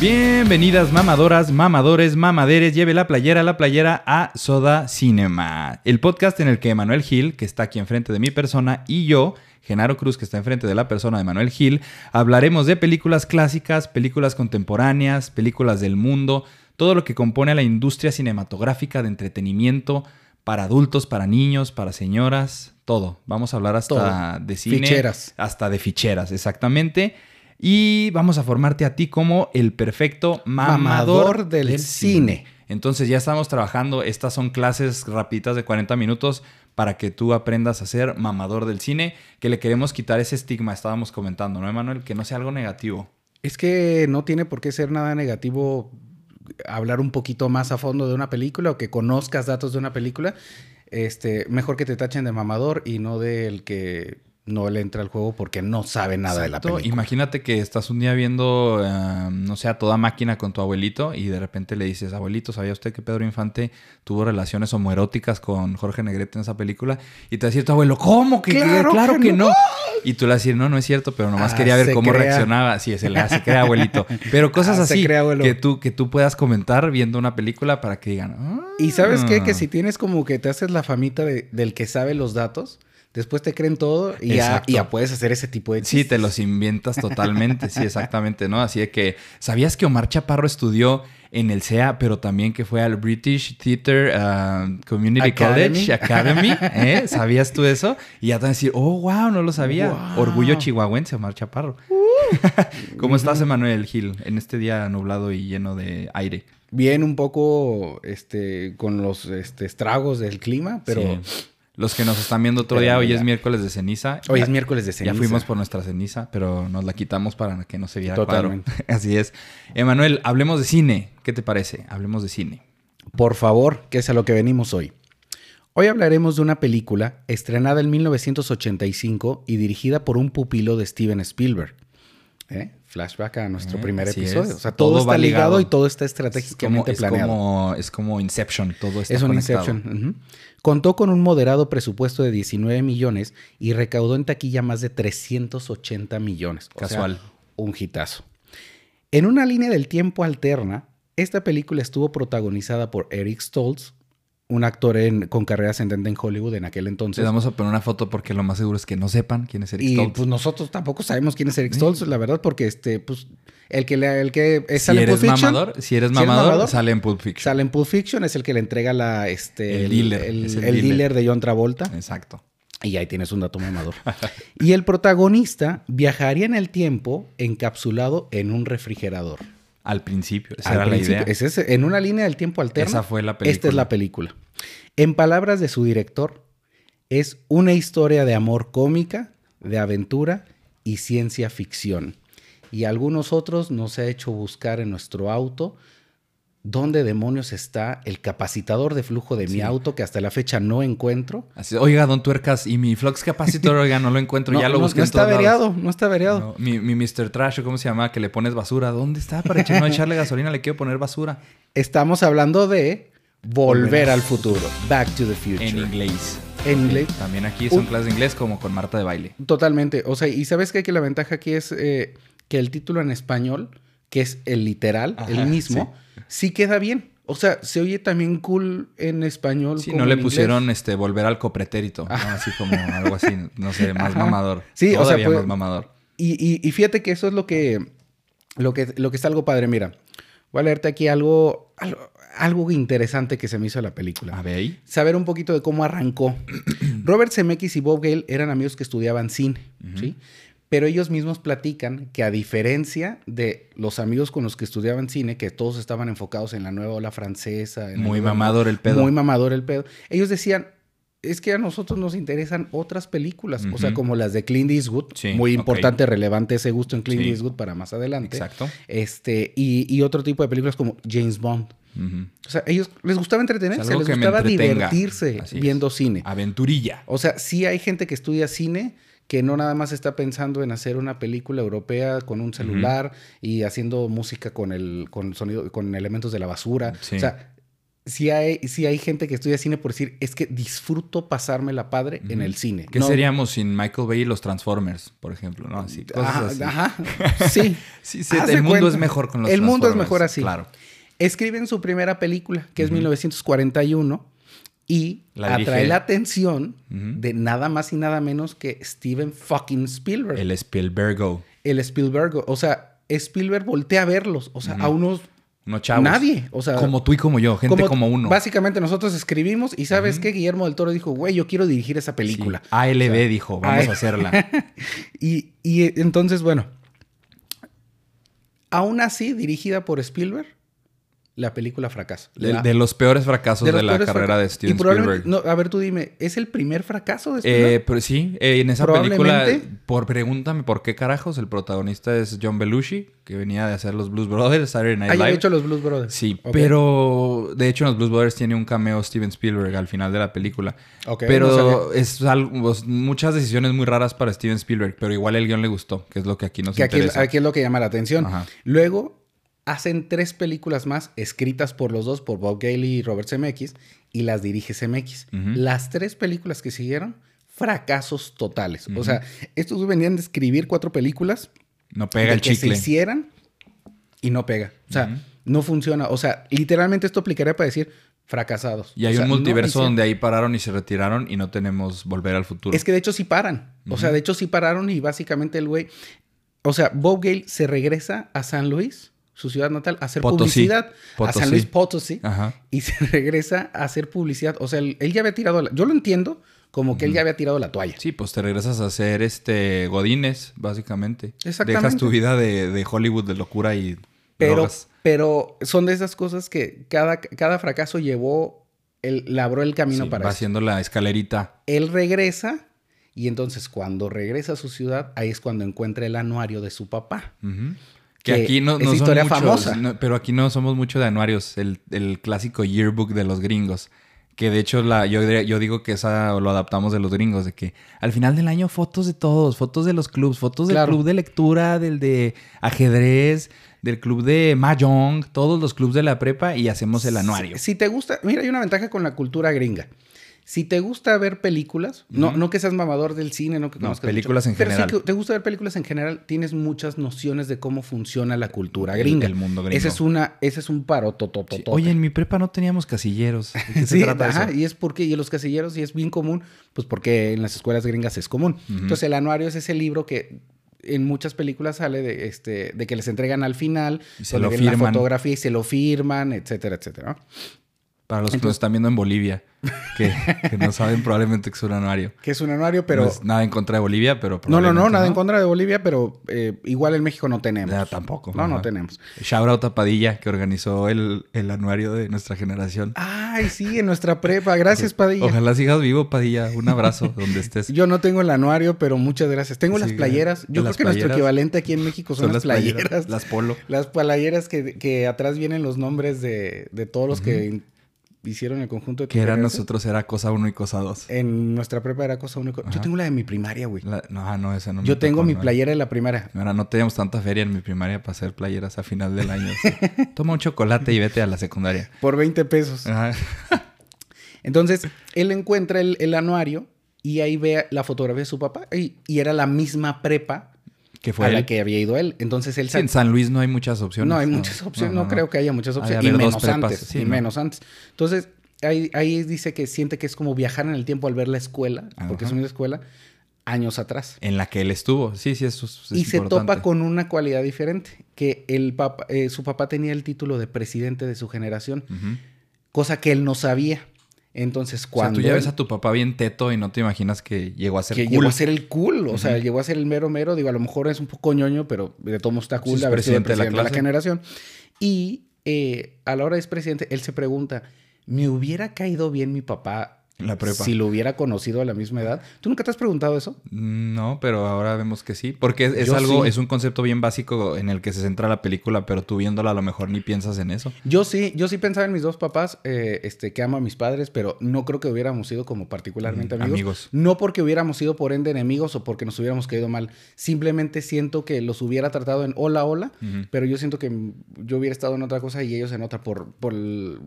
Bienvenidas mamadoras, mamadores, mamaderes, lleve la playera, la playera a Soda Cinema, el podcast en el que Manuel Gil, que está aquí enfrente de mi persona, y yo, Genaro Cruz, que está enfrente de la persona de Manuel Gil, hablaremos de películas clásicas, películas contemporáneas, películas del mundo, todo lo que compone a la industria cinematográfica de entretenimiento para adultos, para niños, para señoras, todo. Vamos a hablar hasta de cine. Ficheras. Hasta de ficheras, exactamente. Y vamos a formarte a ti como el perfecto mamador, Mamador del cine. Entonces ya estamos trabajando. Estas son clases rapiditas de 40 minutos para que tú aprendas a ser mamador del cine. Que le queremos quitar ese estigma, estábamos comentando, ¿no, Emanuel? Que no sea algo negativo. Es que no tiene por qué ser nada negativo hablar un poquito más a fondo de una película o que conozcas datos de una película. Este, mejor que te tachen de mamador y no del que no le entra al juego porque no sabe nada de la película. Imagínate que estás un día viendo, eh, no sé, a toda máquina con tu abuelito y de repente le dices, abuelito, ¿sabía usted que Pedro Infante tuvo relaciones homoeróticas con Jorge Negrete en esa película? Y te va a decir tu abuelo, ¿cómo? que Claro Claro, que que no. no. Y tú le vas a decir, no, no es cierto, pero nomás Ah, quería ver cómo crea. reaccionaba. Sí, se le hace, crea abuelito. Pero cosas Ah, se así crea, que, tú, que tú puedas comentar viendo una película para que digan, "Ah". Y sabes qué? Que si tienes como que te haces la famita de- del que sabe los datos, después te creen todo y ya, Exacto. y ya puedes hacer ese tipo de Sí, chistes. te los inventas totalmente, sí, exactamente, ¿no? Así de que, ¿sabías que Omar Chaparro estudió en el CEA, pero también que fue al British Theatre uh, Community Academy. College Academy? ¿eh? ¿Sabías tú eso? Y ya te van a decir, oh, wow, no lo sabía. Wow. Orgullo chihuahuense, Omar Chaparro. ¿Cómo estás, Emanuel Gil, en este día nublado y lleno de aire? Bien un poco este, con los este, estragos del clima, pero Sí. Los que nos están viendo otro día, hoy es miércoles de ceniza. hoy es miércoles de ceniza. Ya fuimos por nuestra ceniza, pero nos la quitamos para que no se viera claro. Totalmente. Así es. Emanuel, hablemos de cine. ¿Qué te parece? Hablemos de cine. Por favor, que es a lo que venimos hoy. Hoy hablaremos de una película estrenada en 1985 y dirigida por un pupilo de Steven Spielberg. ¿Eh? Flashback a nuestro Eh, primer episodio. es. O sea, todo, Todo está ligado ligado. y todo está Es como, estratégicamente es, planeado. como, es como Inception, todo está Es un conectado. Inception. Contó con un moderado presupuesto de 19 millones y recaudó en taquilla más de 380 millones. O sea, Casual. un hitazo. En una línea del tiempo alterna, esta película estuvo protagonizada por Eric Stoltz, un actor en- con carrera ascendente en Hollywood en aquel Le entonces. vamos a poner una foto porque lo más seguro es que no sepan quién es Eric Y Stoltz. pues nosotros tampoco sabemos quién es Eric Sí. Stoltz, la verdad, porque este, pues, el que, le- el que es si sale en Pulp Fiction, mamador, si eres si eres mamador, mamador, sale en Pulp Fiction. sale en Pulp Fiction, es el que le entrega la, este, El dealer, el, es el el dealer. dealer de John Travolta. Exacto. Y ahí tienes un dato mamador. y el protagonista viajaría en el tiempo encapsulado en un refrigerador. Al principio, esa Al era principio, la idea. ese es- en una línea del tiempo alterna. Esa fue la película. Esta es la película. En palabras de su director, es una historia de amor cómica, de aventura y ciencia ficción. Y algunos otros nos ha hecho buscar en nuestro auto dónde demonios está el capacitador de flujo de mi auto que hasta la fecha no encuentro. Así, oiga, don Tuercas, y mi Flux Capacitor, oiga, no lo encuentro, No, ya lo no- busqué no en está averiado, no está averiado. No, mi, mi Mr. Trash, ¿o ¿cómo se llama? Que le pones basura. ¿Dónde está? Para echar- no echarle gasolina, le quiero poner basura. Estamos hablando de Volver Volver. al futuro, Back to the Future. En inglés. En inglés. También aquí son Un- clases de inglés como con Marta de baile. Totalmente. O sea, y sabes que la ventaja aquí es eh, que el título en español, que es el literal, Ajá, el mismo, sí. Queda bien. O sea, se oye también cool en español. Sí, como no le pusieron inglés. este volver al copretérito. ¿no? Así como algo así, no sé, más Ajá. mamador. Sí, o sea, Todavía puede- más mamador. Y, y- y fíjate que eso es lo que, lo que, lo que está algo padre. Mira, voy a leerte aquí algo, algo, algo interesante que se me hizo la película. A ver ahí. saber un poquito de cómo arrancó. Robert Zemeckis y Bob Gale eran amigos que estudiaban cine, ¿sí? Pero ellos mismos platican que a diferencia de los amigos con los que estudiaban cine, que todos estaban enfocados en la nueva ola francesa, en Muy mamador el pedo. muy mamador el pedo, ellos decían, es que a nosotros nos interesan otras películas, o sea, como las de Clint Eastwood, Sí, muy importante, relevante ese gusto en Clint Sí. Eastwood para más adelante. Exacto. Este, y, y otro tipo de películas como James Bond. O sea, ellos les gustaba entretenerse, les gustaba divertirse Así es. viendo cine. Aventurilla. O sea, sí hay gente que estudia cine que no nada más está pensando en hacer una película europea con un celular y haciendo música con el con sonido con elementos de la basura. Sí. O sea, sí hay, sí hay gente que estudia cine por decir, es que disfruto pasármela padre en el cine. ¿Qué No- seríamos sin Michael Bay y los Transformers, por ejemplo? ¿no? Así, cosas Ajá, así. ajá, sí. Sí, sí, Haz el mundo cuenta. es mejor con los El mundo es Transformers, mejor así. Claro. Escriben su primera película, que es 1941, y La atrae la atención de nada más y nada menos que Steven fucking Spielberg. El Spielbergo. El Spielberg. O sea, Spielberg voltea a verlos. O sea, a unos... Unos chavos. Nadie. O sea, Como tú y como yo, gente como, uno. Básicamente nosotros escribimos y ¿sabes qué? Guillermo del Toro dijo, güey, yo quiero dirigir esa Sí. película. ALB dijo, vamos A- a hacerla. Y, y, entonces, bueno, aún así, dirigida por Spielberg, la película fracasa. De, La- de los peores fracasos de, la carrera de Steven Spielberg. no, a ver, tú dime, ¿es el primer fracaso de Spielberg? Eh, pero sí, eh, en esa película, por pregúntame por qué carajos, el protagonista es John Belushi, que venía de hacer los Blues Brothers, Saturday Night Ah, Live. había hecho los Blues Brothers. Sí, pero de hecho en los Blues Brothers tiene un cameo Steven Spielberg al final de la película. Ok, pero no es algo, pues, muchas decisiones muy raras para Steven Spielberg, pero igual el guion le gustó, que es lo que aquí nos Que aquí, interesa. aquí es lo que llama la atención. Ajá. Luego hacen tres películas más escritas por los dos, por Bob Gale y Robert Zemeckis, y las dirige Zemeckis. Las tres películas que siguieron, fracasos totales. O sea, estos venían de escribir cuatro películas No pega de el que se hicieran y no pega. O sea, no funciona. O sea, literalmente esto aplicaría para decir fracasados. Y hay O sea, un multiverso donde ahí pararon y se retiraron y no tenemos volver al futuro. Es que de hecho sí paran. O sea, de hecho sí pararon y básicamente el güey. O sea, Bob Gale se regresa a San Luis, su ciudad natal, a hacer Potosí. publicidad. A. San Luis Potosí. Ajá. Y se regresa a hacer publicidad. O sea, él, él ya había tirado la. Yo lo entiendo como que él ya había tirado la toalla. Sí, pues te regresas a hacer este Godines, básicamente. Exactamente. Dejas tu vida de, de Hollywood de locura y Pero, drogas. pero son de esas cosas que cada, cada fracaso llevó. El, labró el camino Sí, para va eso. haciendo la escalerita. Él regresa. Y entonces cuando regresa a su ciudad, ahí es cuando encuentra el anuario de su papá. Ujú. Que, Que aquí no, es no son historia muchos, famosa. no, pero aquí no somos mucho de anuarios. El, el clásico yearbook de los gringos. Que de hecho la, yo, yo digo que esa lo adaptamos de los gringos. De que al final del año fotos de todos. Fotos de los clubs. Fotos del Claro. club de lectura, del de ajedrez, del club de mahjong. Todos los clubs de la prepa y hacemos el anuario. Si, si te gusta, mira, hay una ventaja con la cultura gringa. Si te gusta ver películas, no, no que seas mamador del cine, no que No, conozcas películas mucho, en pero general. sí que te gusta ver películas en general, tienes muchas nociones de cómo funciona la cultura gringa. el mundo gringo. Ese es una, ese es un paro Sí. Oye, en mi prepa no teníamos casilleros. ¿De qué se Sí, trata ajá, eso? y es porque, y en los casilleros, y es bien común, pues porque en las escuelas gringas es común. Entonces, el anuario es ese libro que en muchas películas sale de, este, de que les entregan al final, Y se donde lo viene la firman. fotografía y se lo firman, etcétera, etcétera. Para los que nos están viendo en Bolivia, que, que no saben probablemente que es un anuario. Que es un anuario, pero... No es nada en contra de Bolivia, pero No, no, no, nada en contra de Bolivia, pero eh, igual en México no tenemos. Ya, tampoco. No, no tenemos. Shout out a Padilla, que organizó el, el anuario de nuestra generación. Ay, sí, en nuestra prepa. Gracias, Padilla. Ojalá sigas vivo, Padilla. Un abrazo donde estés. Yo no tengo el anuario, pero muchas gracias. Tengo las playeras. Yo creo que nuestro equivalente aquí en México son, las playeras. Las polo. Las playeras que, que atrás vienen los nombres de, de todos los que hicieron el conjunto de Que era nosotros, era cosa uno y cosa dos. En nuestra prepa era cosa única. Yo Ajá. tengo la de mi primaria, güey. La- no, ah, no, esa no me Yo tengo tocó, mi no. playera de la primaria. Mira, no teníamos tanta feria en mi primaria para hacer playeras a final del año. sí. Toma un chocolate y vete a la secundaria. Por 20 pesos. Ajá. Entonces, él encuentra el, el anuario y ahí ve la fotografía de su papá. Y, y era la misma prepa Que fue a la que había ido él. Entonces él Sí, en San Luis no hay muchas opciones. No hay muchas opciones, no, creo que haya muchas opciones. Y haber dos menos antes. sí, y ¿no? menos antes. Entonces, ahí, ahí dice que siente que es como viajar en el tiempo al ver la escuela, porque es una escuela, años atrás. En la que él estuvo. Sí, sí, eso es, es y se importante. topa con una cualidad diferente, que el papá, eh, su papá tenía el título de presidente de su generación, cosa que él no sabía. Entonces, O sea, cuando tú ya ves a tu papá bien teto y no te imaginas que llegó a ser que cool. llegó a ser el cool, o sea, llegó a ser el mero mero, digo, a lo mejor es un poco ñoño, pero de todo está cool haber sido presidente de la de la, generación. Y eh, a la hora de ser presidente, él se pregunta, ¿me hubiera caído bien mi papá la prepa. si lo hubiera conocido a la misma edad? ¿Tú nunca te has preguntado eso? No, pero ahora vemos que sí. Porque es, algo, sí. es un concepto bien básico en el que se centra la película, pero tú viéndola a lo mejor ni piensas en eso. Yo sí, yo sí pensaba en mis dos papás, eh, este, que amo a mis padres, pero no creo que hubiéramos sido como particularmente Mm, amigos. amigos. No porque hubiéramos sido por ende enemigos o porque nos hubiéramos caído mal. Simplemente siento que los hubiera tratado en hola, hola, pero yo siento que yo hubiera estado en otra cosa y ellos en otra por, por el-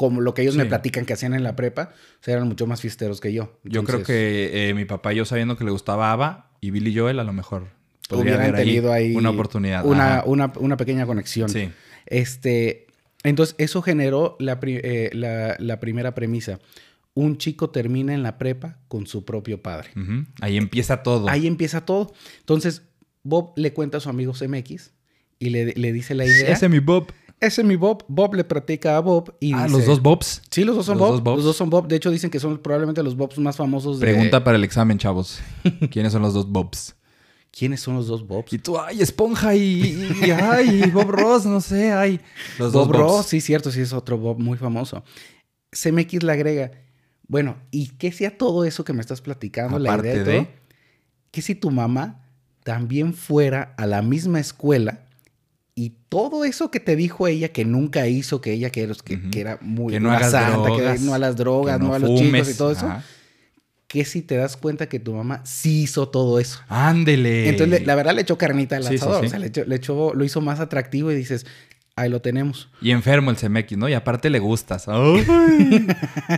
como lo que ellos me platican que hacían en la prepa, o sea, eran mucho más fiesteros que yo. Yo creo que eh, mi papá y yo sabiendo que le gustaba ABBA y Billy Joel a lo mejor hubieran ahí tenido ahí una oportunidad. Una, una, una pequeña conexión. Sí. Este, entonces, eso generó la, pri- eh, la- la primera premisa. Un chico termina en la prepa con su propio padre. Ahí empieza todo. Ahí empieza todo. Entonces, Bob le cuenta a su amigo CMX y le, le dice la idea. Ese es mi Bob. Ese es mi Bob. Bob le platica a Bob y Ah, dice- los dos Bobs. Sí, los dos son Los Bob. dos Bobs. Los dos son Bob. De hecho, dicen que son probablemente los Bobs más famosos de... Pregunta para el examen, chavos. ¿Quiénes son los dos Bobs? ¿Quiénes son los dos Bobs? Y tú, ay, Esponja y, y- ay, Bob Ross, no sé, ay. Los dos Bob Bobs. Ross, sí, cierto, sí es otro Bob muy famoso. CMX le agrega, bueno, ¿y qué sea todo eso que me estás platicando? la idea de, de- todo? Que si tu mamá también fuera a la misma escuela y todo eso que te dijo ella que nunca hizo, que ella que, era- que, que era muy Que no una hagas santa, drogas, que no a las drogas, no, no a los fumes. chicos y todo eso, Ajá. que si te das cuenta que tu mamá sí hizo todo eso. Ándele. Entonces, la verdad le echó carnita al Sí, sí, asador, sí. o sea, le echó, le echó- lo hizo más atractivo y dices, ahí lo tenemos. Y enfermo el CMX, ¿no? Y aparte le gustas. Ay.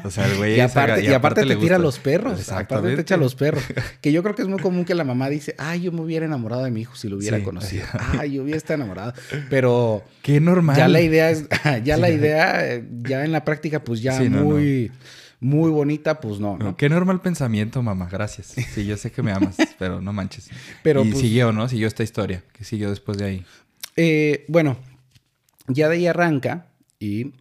O sea, el güey Y aparte, y aparte le te tira gusta. los perros. Aparte te echa los perros. Que yo creo que es muy común que la mamá dice, ay, yo me hubiera enamorado de mi hijo si lo hubiera Sí. conocido. Ay, yo hubiera estado enamorado. Pero Qué normal. ya la idea es, ya la idea, ya en la práctica, pues ya Sí, no, muy, muy bonita, pues no, No, ¿no? Qué normal pensamiento, mamá. Gracias. Sí, yo sé que me amas, pero no manches. Pero, y pues- siguió, ¿no? Siguió esta historia. Que siguió después de ahí. Eh, bueno, ya de ahí arranca y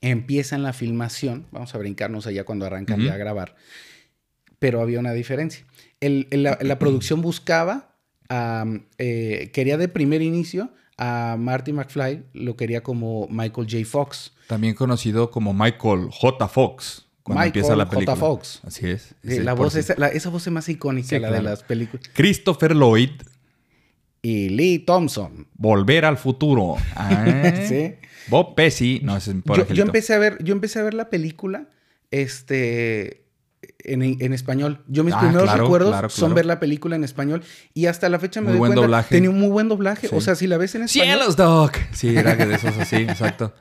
empiezan la filmación. Vamos a brincarnos allá cuando arrancan ya a grabar. Pero había una diferencia. El- el- la, la producción buscaba, eh, quería de primer inicio a Marty McFly, lo quería como Michael J. Fox. También conocido como Michael J. Fox. Cuando Michael empieza la J. película. Fox. Así es. Sí, la voz esa, la- esa voz es más icónica, Sí, la de las películas. Christopher Lloyd. Y Lee Thompson. Volver al futuro. Ah. Sí. Bob Pesci. No, es por yo, yo empecé a ver, yo empecé a ver la película, este, en, en español. Yo mis Ah, primeros claro, recuerdos claro, son ver la película en español y hasta la fecha me Muy doy buen cuenta doblaje. tenía un muy buen doblaje. Sí. O sea, si la ves en español. ¡Cielos, Doc! Sí, era que de esos así, exacto.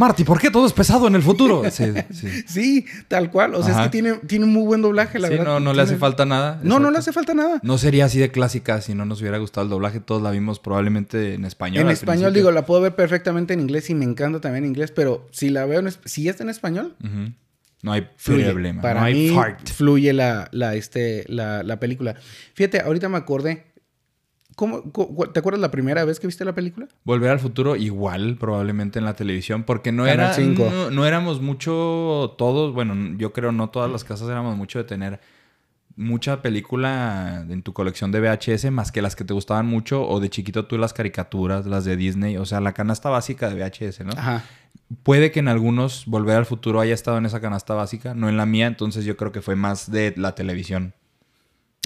Marty, ¿por qué todo es pesado en el futuro? Sí, sí. Sí, tal cual. O sea, Ajá. es que tiene, tiene un muy buen doblaje, la Sí, verdad. no, no le hace falta nada. No, no le hace falta nada. No sería así de clásica si no nos hubiera gustado el doblaje. Todos la vimos probablemente en español. en al español, principio. digo, la puedo ver perfectamente en inglés y me encanta también en inglés, pero si la veo en si está en español. No hay fluye. problema. Para no hay mí fart. fluye la, la, este, la, la película. Fíjate, ahorita me acordé. ¿Cómo, cu- ¿Te acuerdas la primera vez que viste la película? Volver al futuro igual probablemente en la televisión porque no Canal era no, no éramos mucho todos, bueno, yo creo no todas las casas éramos mucho de tener mucha película en tu colección de VHS más que las que te gustaban mucho o de chiquito tú las caricaturas, las de Disney, o sea, la canasta básica de VHS, ¿no? Ajá. Puede que en algunos Volver al futuro haya estado en esa canasta básica, no en la mía, entonces yo creo que fue más de la televisión.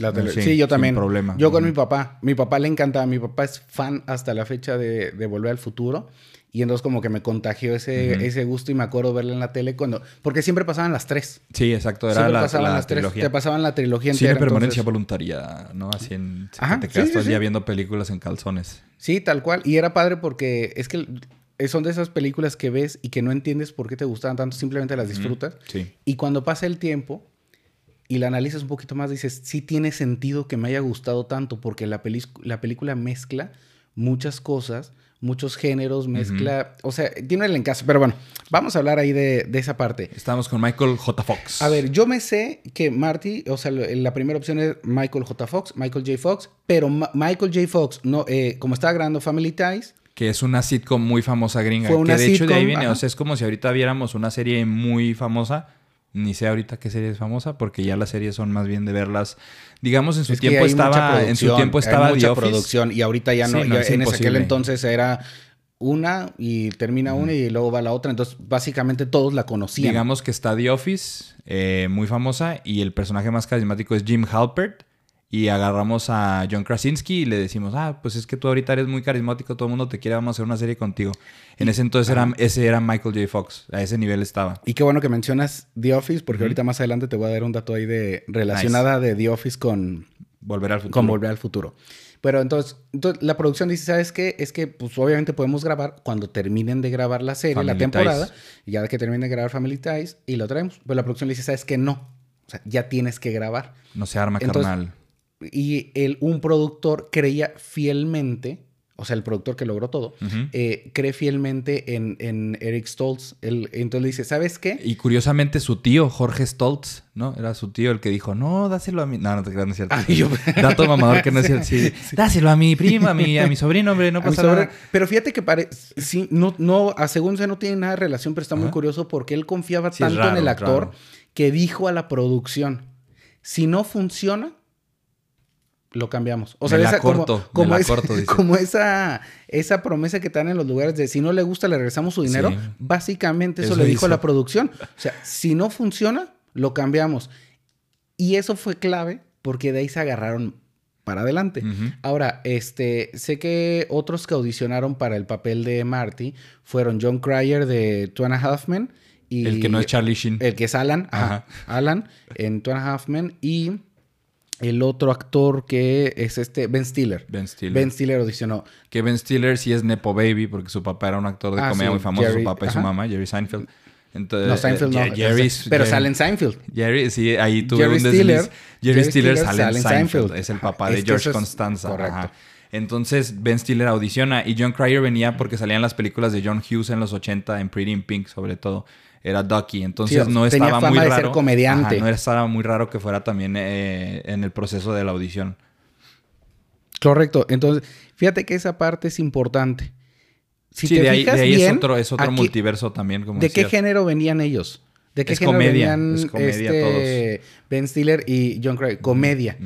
La tele- Sí, sí, yo también. problema. Yo con mi papá. Mi papá le encantaba. Mi papá es fan hasta la fecha de, de Volver al Futuro. Y entonces como que me contagió ese, ese gusto y me acuerdo verla en la tele cuando... Porque siempre pasaban las tres. Sí, exacto, era Siempre la, pasaban la las tres. trilogía. Te pasaban la trilogía Cine entera. permanencia entonces- voluntaria, ¿no? Así en... Ajá, te quedas sí, todo el sí, día viendo películas en calzones. Sí, tal cual. Y era padre porque es que son de esas películas que ves y que no entiendes por qué te gustaban tanto, simplemente las disfrutas. Sí. Y cuando pasa el tiempo y la analizas un poquito más, dices, sí tiene sentido que me haya gustado tanto porque la, la película mezcla muchas cosas, muchos géneros, mezcla, o sea, tiene el encaje. Pero bueno, vamos a hablar ahí de, de esa parte. Estamos con Michael J. Fox. A ver, yo me sé que Marty, o sea, la primera opción es Michael J. Fox, Michael J. Fox, pero Ma- Michael J. Fox, no, eh, como estaba grabando Family Ties, Que es una sitcom muy famosa gringa. Fue una que de hecho de ahí sitcom, viene. ajá. O sea, es como si ahorita viéramos una serie muy famosa. Ni sé ahorita qué serie es famosa, porque ya las series son más bien de verlas. Digamos, en su Es tiempo estaba. En su tiempo estaba The mucha Office. producción y ahorita ya no. Sí, no, ya es en aquel entonces era una y termina una y luego va la otra. Entonces, básicamente todos la conocían. Digamos que está The Office, eh, muy famosa, y el personaje más carismático es Jim Halpert. Y agarramos a John Krasinski y le decimos, ah, pues es que tú ahorita eres muy carismático, todo el mundo te quiere, vamos a hacer una serie contigo. En ese entonces era, ese era Michael J. Fox, a ese nivel estaba. Y qué bueno que mencionas The Office, porque ahorita más adelante te voy a dar un dato ahí de relacionada de The Office con, Volver al futuro. Con Volver al Futuro. Pero entonces, entonces, la producción dice, ¿sabes qué? Es que pues obviamente podemos grabar cuando terminen de grabar la serie, Family la temporada, Ties. y ya que terminen de grabar Family Ties, y lo traemos. Pero la producción le dice, ¿sabes qué? No. O sea, ya tienes que grabar. No se arma, Entonces, carnal. Y el, un productor creía fielmente, o sea, el productor que logró todo, eh, cree fielmente en, en Eric Stoltz. Él- entonces le dice, ¿sabes qué? Y curiosamente su tío, Jorge Stoltz, ¿no? Era su tío el que dijo, no, dáselo a mí. No, no te creas, no es cierto. Yo- Dato mamador que no es cierto. Sí, Dáselo a mi prima, a mi, a mi sobrino, hombre, no pasa nada. Pero fíjate que pare... sí, no, no, a según se no tiene nada de relación, pero está muy Ajá. curioso porque él confiaba Sí, tanto en el actor raro. que dijo a la producción, si no funciona, lo cambiamos. O Me sea, la esa, como- corto, me como, la esa, corto, dice. como esa, esa promesa que dan en los lugares de si no le gusta, le regresamos su dinero. Sí. Básicamente eso, Eso le dijo hizo. a la producción. O sea, si no funciona, lo cambiamos. Y eso fue clave porque de ahí se agarraron para adelante. Ahora, este, sé que otros que audicionaron para el papel de Marty fueron John Cryer de Two and a Half Men y El que no es Charlie Sheen. el que es Alan, ajá, Alan en Two and a Half Men y el otro actor que es este Ben Stiller. Ben Stiller. Ben Stiller audicionó. Que Ben Stiller sí es Nepo Baby, porque su papá era un actor de Ah, comedia sí, muy famoso, Jerry, su papá y su mamá, Jerry Seinfeld. Entonces, No, Seinfeld eh, no. Jerry, pero Jerry- sale en Seinfeld. Jerry, sí, ahí tuve Jerry un desliz. Stiller- Jerry, Jerry Stiller, Stiller sale en Seinfeld. Es el papá de George es Constanza. correcto. ajá. Entonces Ben Stiller audiciona y John Cryer venía porque salían las películas de John Hughes en los 80, en Pretty in Pink sobre todo. Era Ducky, entonces Sí, no tenía estaba fama muy de raro. ser comediante. Ajá, no estaba muy raro que fuera también eh, en el proceso de la audición. Correcto. Entonces, fíjate que esa parte es importante. Si sí, te de ahí, fijas de ahí bien, es otro, es otro aquí- multiverso también, como ¿De qué género venían ellos? ¿De qué Es género comedia, venían es comedia este, Ben Stiller y John Cryer? Comedia.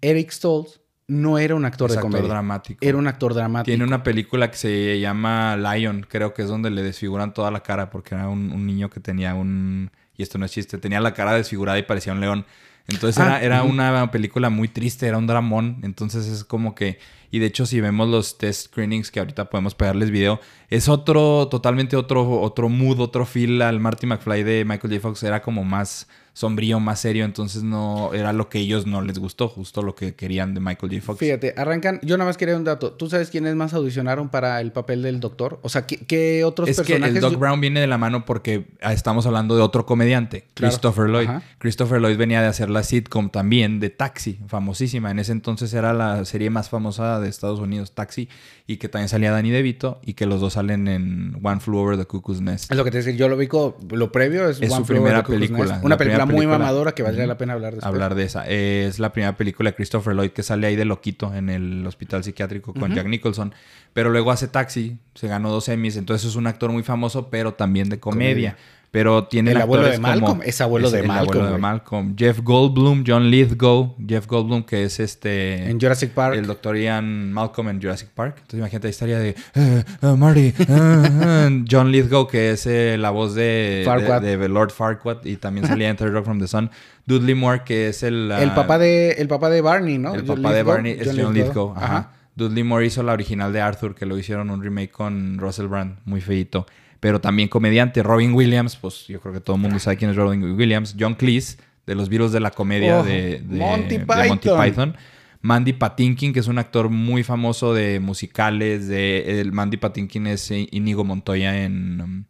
Eric Stoltz no era un actor Es de actor comedia. dramático. Era un actor dramático. Tiene una película que se llama Lion, creo que es donde le desfiguran toda la cara porque era un, un niño que tenía un... Y esto no es chiste, tenía la cara desfigurada y parecía un león. Entonces Ah, era, era ujú. una película muy triste, era un dramón. Entonces es como que... Y de hecho si vemos los test screenings que ahorita podemos pegarles video, es otro, totalmente otro, otro mood, otro feel al Marty McFly de Michael J. Fox. Era como más sombrío, más serio. Entonces no era lo que ellos no les gustó, justo lo que querían de Michael J. Fox. Fíjate, arrancan. Yo nada más quería un dato. ¿Tú sabes quiénes más audicionaron para el papel del doctor? O sea, ¿qué, qué otros Es que personajes? el Doc Brown viene de la mano porque ah, estamos hablando de otro comediante, Claro. Christopher Lloyd. Ajá. Christopher Lloyd venía de hacer la sitcom también de Taxi, famosísima. En ese entonces era la serie más famosa de Estados Unidos, Taxi, y que también salía Danny DeVito y que los dos salen en One Flew Over the Cuckoo's Nest. Es lo que te decía. Yo lo ubico. Lo previo es, Es One su Flew Over the película, Nest. Una película muy mamadora que valdría la pena hablar después. Hablar de esa. Es la primera película de Christopher Lloyd que sale ahí de loquito en el hospital psiquiátrico con. Jack Nicholson. Pero luego hace Taxi, se ganó dos Emmys, entonces es un actor muy famoso, pero también de comedia. Comedia. Pero tiene El abuelo de como- Malcolm, es abuelo de el Malcolm, abuelo de güey. Malcolm. Jeff Goldblum, John Lithgow. Jeff Goldblum, que es este. En Jurassic Park. El doctor Ian Malcolm en Jurassic Park. Entonces imagínate la historia de eh, Marty. eh. John Lithgow, que es eh, la voz de, Farquaad. de, de Lord Farquaad. Y también salía en Third Rock from the Sun. Dudley Moore, que es el... el, ah, papá de, el papá de Barney, ¿no? el John papá de. Barney es John, Lithgow. Lithgow. Ajá. Dudley Moore hizo la original de Arthur, que lo hicieron un remake con Russell Brand, muy feito. Pero también comediante. Robin Williams, pues yo creo que todo el mundo sabe quién es Robin Williams. John Cleese, de los virus de la comedia Oh, de, de- Monty de Monty Python. Python. Mandy Patinkin, que es un actor muy famoso de musicales. De, el Mandy Patinkin es Íñigo Montoya en, um,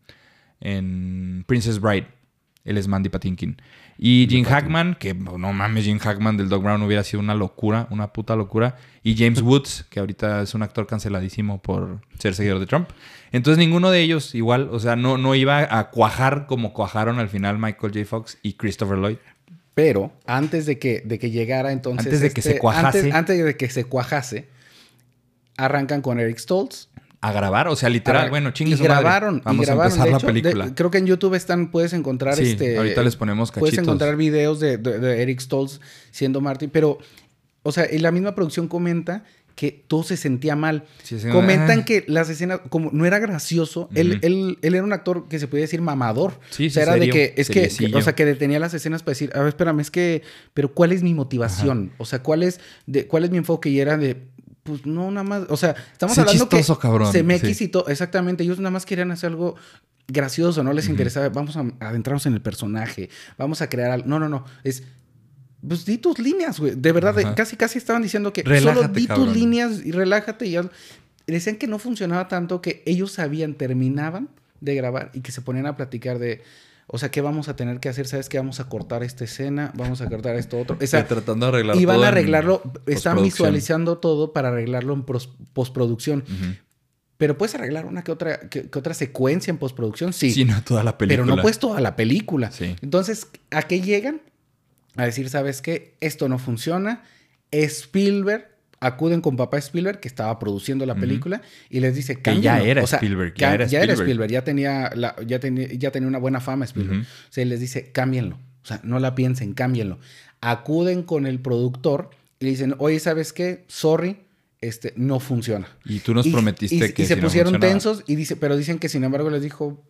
en Princess Bride. Él es Mandy Patinkin. Y Jim Hackman, que no mames, Jim Hackman del Dog Brown hubiera sido una locura, una puta locura. Y James Woods, que ahorita es un actor canceladísimo por ser seguidor de Trump. Entonces ninguno de ellos igual, o sea, no, no iba a cuajar como cuajaron al final Michael J. Fox y Christopher Lloyd. Pero antes de que, de que llegara entonces... Antes de que se cuajase. Antes, antes de que se cuajase, arrancan con Eric Stoltz. A grabar, o sea, literal, bueno, chingue y madre. grabaron, Vamos y grabaron. a empezar De la de- película. creo que en YouTube están, puedes encontrar Sí, este. ahorita les ponemos Puedes cachitos. encontrar videos de, de- de Eric Stoltz siendo Martin, pero, o sea, y la misma producción comenta que todo se sentía mal. Sí, sí, Comentan ah. que las escenas, como no era gracioso, él, él, él era un actor que se podía decir mamador. Sí, o sea, era de que, es que, o sea, que detenía las escenas para decir, a ver, espérame, es que, pero ¿cuál es mi motivación? O sea, ¿cuál es, de, cuál es mi enfoque? Y era de, pues no, nada más, o sea, estamos hablando chistoso, que cabrón, CMX sí. y todo, exactamente, ellos nada más querían hacer algo gracioso, no les interesaba, vamos a adentrarnos en el personaje, vamos a crear algo. No, no, no, es pues di tus líneas, güey. De verdad, casi casi estaban diciendo que solo Relájate, di cabrón. tus líneas y relájate. Y. Decían que no funcionaba tanto que ellos sabían, terminaban de grabar y que se ponían a platicar de, o sea, ¿qué vamos a tener que hacer? ¿Sabes qué? Vamos a cortar esta escena, vamos a cortar esto otro. O sea, tratando de arreglar y van todo a arreglarlo, están visualizando todo para arreglarlo en postproducción. Pero puedes arreglar una que otra, que, que otra secuencia en postproducción, sí. Sí, no toda la película. Pero no puedes toda la película. Sí. Entonces, ¿a qué llegan? A decir, ¿sabes qué? Esto no funciona. Spielberg, acuden con papá Spielberg, que estaba produciendo la película, y les dice, Que ya era O sea, Spielberg, ya era Spielberg. ya tenía, la- ya, tenía, ya tenía una buena fama Spielberg. O sea, les dice, cámbienlo. O sea, no la piensen, cámbienlo. Acuden con el productor y le dicen, oye, ¿sabes qué? Sorry, este, no funciona. Y tú nos Y- prometiste y, que y se si pusieron tensos y dice, pero dicen que sin embargo les dijo,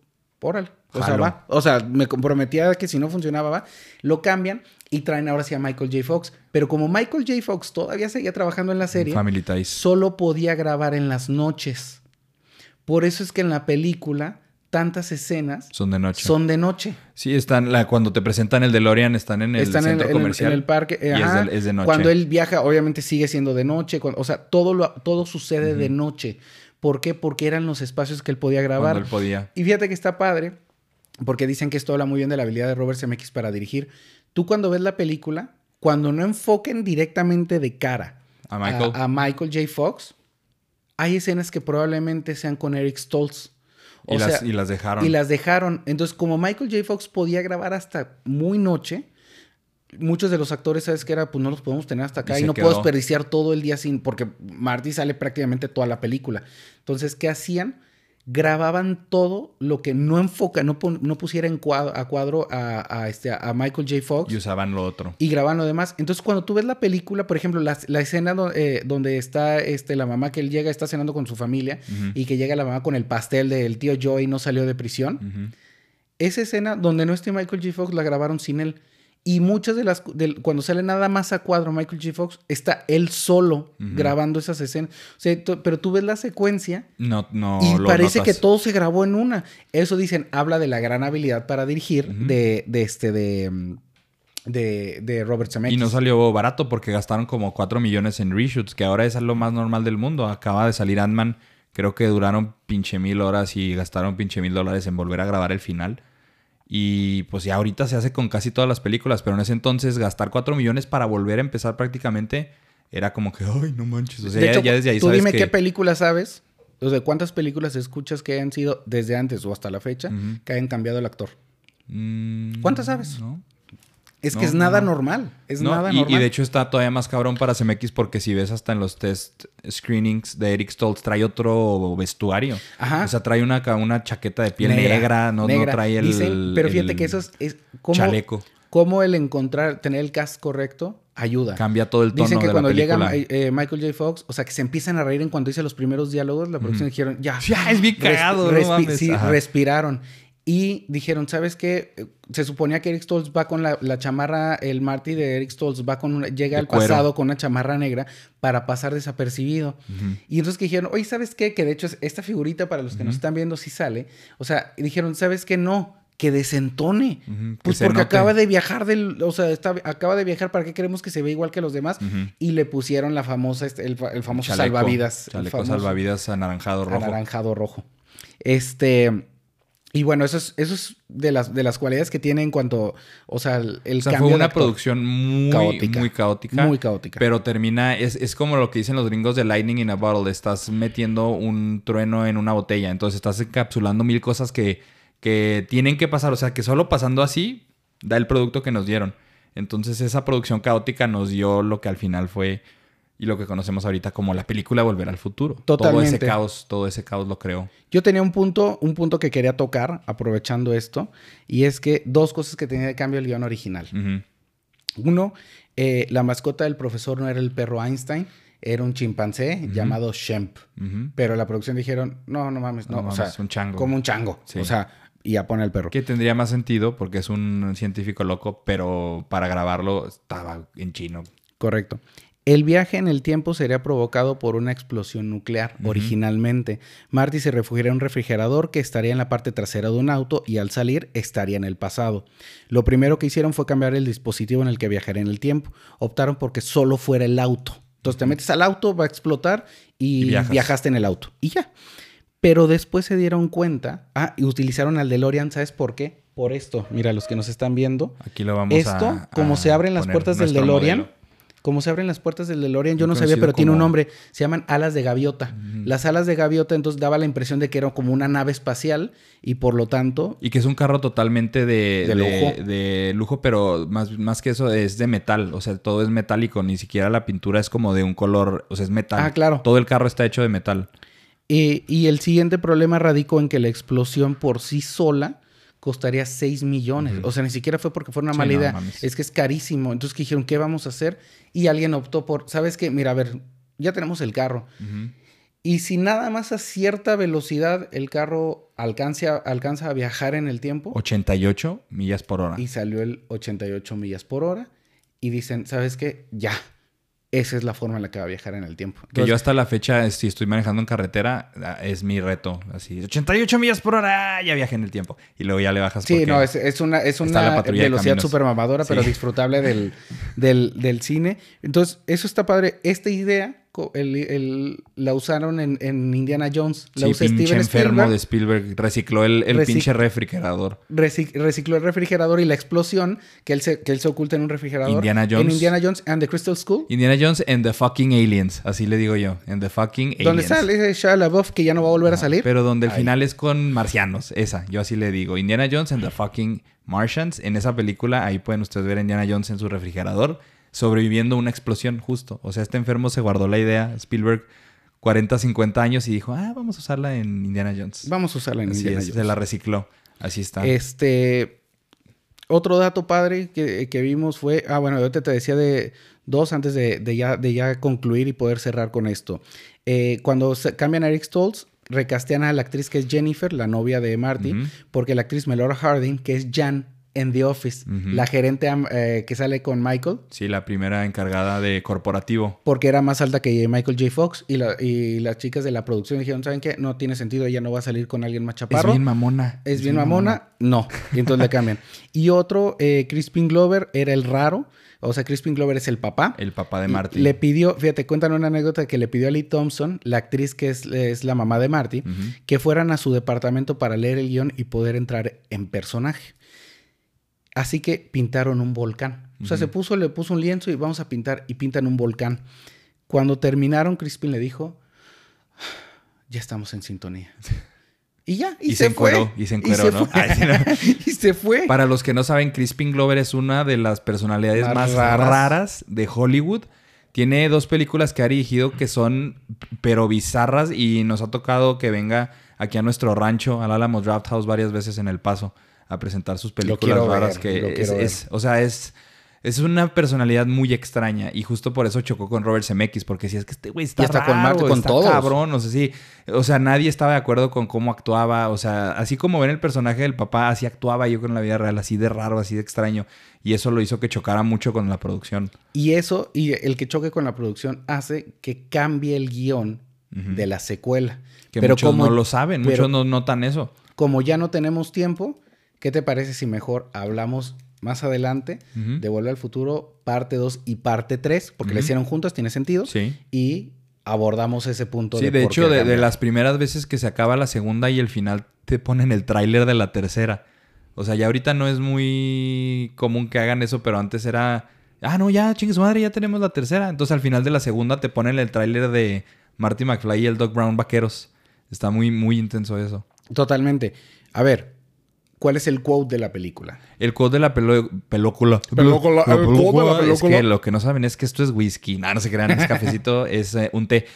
órale, o sea, va. O sea, me comprometía que si no funcionaba, va. Lo cambian y traen ahora sí a Michael J. Fox. Pero como Michael J. Fox todavía seguía trabajando en la serie, Family Ties. solo podía grabar en las noches. Por eso es que en la película tantas escenas Son de noche. son de noche. Sí, están la, cuando te presentan el DeLorean, están en el Están en, centro en el- comercial. en el parque. y es de- es de noche. Cuando él viaja, obviamente sigue siendo de noche. cuando- o sea, todo, lo, todo sucede de noche. ¿Por qué? Porque eran los espacios que él podía grabar. Cuando él podía. Y fíjate que está padre, porque dicen que esto habla muy bien de la habilidad de Robert Zemeckis para dirigir. Tú cuando ves la película, cuando no enfoquen directamente de cara A Michael. a, a Michael J. Fox, hay escenas que probablemente sean con Eric Stoltz. O y, sea, las, y las dejaron. y las dejaron. Entonces, como Michael J. Fox podía grabar hasta muy noche, muchos de los actores, ¿sabes qué era? Pues no los podemos tener hasta acá Y no quedó. puedo desperdiciar todo el día sin. Porque Marty sale prácticamente toda la película. Entonces, ¿qué hacían? Grababan todo lo que no enfoca, no, no pusiera en cuadro, a cuadro a, a este, a Michael J. Fox Y usaban lo otro. y graban lo demás. Entonces, cuando tú ves la película, por ejemplo, la, la escena do- eh, donde está este, la mamá que él llega, está cenando con su familia y que llega la mamá con el pastel del tío Joe y no salió de prisión. Esa escena donde no esté Michael J. Fox la grabaron sin él. Y muchas de las. del- cuando sale nada más a cuadro Michael J. Fox, está él solo grabando esas escenas. O sea, pero tú ves la secuencia No, no. y lo parece notas. que todo se grabó en una. Eso dicen, habla de la gran habilidad para dirigir de, de este, de, mm, de, de Robert Zemeckis. Y no salió barato porque gastaron como 4 millones en reshoots, que ahora es lo más normal del mundo. Acaba de salir Ant-Man, creo que duraron pinche mil horas y gastaron pinche mil dólares en volver a grabar el final. Y pues ya ahorita se hace con casi todas las películas, pero en ese entonces gastar 4 millones para volver a empezar prácticamente era como que, ay, no manches. O sea, De ya, hecho, ya desde ahí tú sabes dime que... qué película sabes, o sea, cuántas películas escuchas que hayan sido desde antes o hasta la fecha que hayan cambiado el actor. Mm, ¿Cuántas sabes? No. Es No, que es nada no. normal. Es No, nada y, normal. y de hecho está todavía más cabrón para CMX porque si ves hasta en los test screenings de Eric Stoltz trae otro vestuario. Ajá. O sea, trae una, una chaqueta de piel negra, no, no negra. trae el, Dicen- pero fíjate el que eso es, es cómo, chaleco. cómo el encontrar, tener el cast correcto ayuda. Cambia todo el tono Dicen que de cuando la llega eh, Michael J. Fox, o sea, que se empiezan a reír en cuando dice los primeros diálogos, la producción dijeron, ya. Ya, es bien cagado, no mames. sí, Ajá. respiraron. Y dijeron, ¿sabes qué? Se suponía que Eric Stoltz va con la, la chamarra, el Marty de Eric Stoltz va con una, llega De al cuero. pasado con una chamarra negra para pasar desapercibido. Y entonces que dijeron, oye, ¿sabes qué? Que de hecho es- esta figurita para los que nos están viendo sí sale. O sea, dijeron, ¿sabes qué? No, que desentone. Que Pues porque note. acaba de viajar del, o sea, está- acaba de viajar, ¿para qué queremos que se vea igual que los demás? Y le pusieron la famosa, este, el, el famoso Chaleco, salvavidas. el Chaleco famoso salvavidas anaranjado rojo. Anaranjado rojo. Este. Y bueno, eso es, eso es de las, de las cualidades que tiene en cuanto, o sea, el, el O sea, cambio fue una producción muy Caótica. muy caótica. Muy caótica. Pero termina, es, es como lo que dicen los gringos de lightning in a bottle. Estás metiendo un trueno en una botella. Entonces estás encapsulando mil cosas que, que tienen que pasar. O sea, que solo pasando así da el producto que nos dieron. Entonces esa producción caótica nos dio lo que al final fue y lo que conocemos ahorita como la película Volver al Futuro. Todo ese caos, todo ese caos lo creó. Yo tenía un punto, un punto que quería tocar, aprovechando esto, y es que dos cosas que tenía de cambio el guion original. Uno, eh, la mascota del profesor no era el perro Einstein, era un chimpancé llamado Shemp. Pero la producción dijeron, no, no mames, no, No o mames, sea, un chango. como un chango. Sí. O sea, y ya pone el perro. Que tendría más sentido porque es un científico loco, pero para grabarlo estaba en chino. Correcto. El viaje en el tiempo sería provocado por una explosión nuclear originalmente. Marty se refugiaría en un refrigerador que estaría en la parte trasera de un auto y al salir estaría en el pasado. Lo primero que hicieron fue cambiar el dispositivo en el que viajaría en el tiempo. Optaron porque solo fuera el auto. Entonces te metes al auto, va a explotar y, Y viajas. viajaste en el auto. Y ya. Pero después se dieron cuenta. Ah, y utilizaron al DeLorean, ¿sabes por qué? Por esto. Mira, los que nos están viendo. Aquí lo vamos Esto, a. como a se abren las puertas del DeLorean, modelo. Como se abren las puertas del DeLorean, yo no sabía, pero tiene un nombre. Se llaman alas de gaviota. Las alas de gaviota entonces daba la impresión de que era como una nave espacial y por lo tanto Y que es un carro totalmente de, De lujo. de lujo, pero más, más que eso es de metal. O sea, todo es metálico. Ni siquiera la pintura es como de un color. O sea, es metal. Ah, claro. Todo el carro está hecho de metal. Eh, y el siguiente problema radicó en que la explosión por sí sola costaría 6 millones. O sea, ni siquiera fue porque fuera una Sí, mala idea. es que es carísimo. Entonces que dijeron, ¿qué vamos a hacer? Y alguien optó por, ¿sabes qué? Mira, a ver, ya tenemos el carro. Y si nada más a cierta velocidad el carro alcanza, alcanza a viajar en el tiempo, 88 millas por hora. y salió el 88 millas por hora, y dicen, ¿sabes qué? Ya. Esa es la forma en la que va a viajar en el tiempo. Que yo hasta la fecha, si estoy manejando en carretera, es mi reto. Así, 88 millas por hora, ya viajé en el tiempo. Y luego ya le bajas Sí, no, es, es una, es una velocidad súper mamadora, pero disfrutable del, del, del cine. Entonces, eso está padre. Esta idea el- el- la usaron en, en Indiana Jones. La Sí, usa pinche Steven enfermo Spielberg. de Spielberg. Recicló el, el Recic- pinche refrigerador. reci- recicló el refrigerador y la explosión que él se, que él se oculta en un refrigerador. Indiana En Jones. Indiana Jones and the Crystal School. Indiana Jones and the fucking aliens. Así le digo yo. And the fucking aliens. Donde sale Shia LaBeouf que ya no va a volver a salir. Pero donde el Ahí. final es con marcianos. Esa, yo así le digo. Indiana Jones and the fucking Martians. En esa película, ahí pueden ustedes ver a Indiana Jones en su refrigerador sobreviviendo una explosión justo. O sea, este enfermo se guardó la idea, Spielberg, 40, 50 años y dijo, ah, vamos a usarla en Indiana Jones. Vamos a usarla en Así Indiana es, Jones. se la recicló. Así está. Este. Otro dato padre que, que vimos fue. Ah, bueno, yo te, te decía de dos antes de, de ya, de ya concluir y poder cerrar con esto. Eh, cuando se- cambian a Eric Stoltz, recastean a la actriz que es Jennifer, la novia de Marty, porque la actriz Melora Harding, que es Jan en The Office, la gerente eh, que sale con Michael, Sí, la primera encargada de corporativo. porque era más alta que Michael J. Fox, y, la- y las chicas de la producción dijeron: ¿Saben qué? No tiene sentido, ella no va a salir con alguien más chaparro. Es bien mamona. ¿Es bien mamona? No. Y entonces le cambian. Y otro, eh, Crispin Glover era el raro. O sea, Crispin Glover es el papá. El papá de Marty. Le pidió, fíjate, cuentan una anécdota que le pidió a Lee Thompson, la actriz que es, es la mamá de Marty, que fueran a su departamento para leer el guion y poder entrar en personaje. Así que pintaron un volcán. O sea, se puso, le puso un lienzo y vamos a pintar y pintan un volcán. Cuando terminaron, Crispin le dijo, ya estamos en sintonía. Y ya, y, Y se, se fue. encueró, y se encueró, ¿no? fue. Ay, sí, no. y se fue. Para los que no saben, Crispin Glover es una de las personalidades Más más, raras. raras. de Hollywood. Tiene dos películas que ha dirigido que son pero bizarras y nos ha tocado que venga aquí a nuestro rancho, al Alamo Draft House varias veces en El Paso a presentar sus películas raras ver, que es, o sea, es es una personalidad muy extraña y justo por eso chocó con Robert Zemeckis porque si es que este güey está Y hasta con raro, Marty, con está todos. cabrón, no sé si, o sea, nadie estaba de acuerdo con cómo actuaba, o sea, así como ven el personaje del papá, así actuaba yo con la vida real, así de raro, así de extraño, y eso lo hizo que chocara mucho con la producción. Y eso, y el que choque con la producción, hace que cambie el guion de la secuela. Que pero muchos como, no lo saben, pero- muchos no notan eso. como ya no tenemos tiempo, ¿qué te parece si mejor hablamos más adelante de Volver al Futuro, parte 2 y parte 3? Porque la Ujú. hicieron juntas, tiene sentido. Sí. Y abordamos ese punto Sí, de de por hecho, qué de, de las primeras veces que se acaba la segunda y el final te ponen el tráiler de la tercera. O sea, ya ahorita no es muy común que hagan eso, pero antes era... Ah, no, ya, chingue su madre, ya tenemos la tercera. Entonces al final de la segunda te ponen el tráiler de Marty McFly y el Doc Brown Vaqueros. Está muy, muy intenso eso. Totalmente. A ver, ¿cuál es el quote de la película? El quote de la película. Película, el quote de la Es película. que lo que no saben es que esto es whisky. No, no se crean, es cafecito, es eh, un té.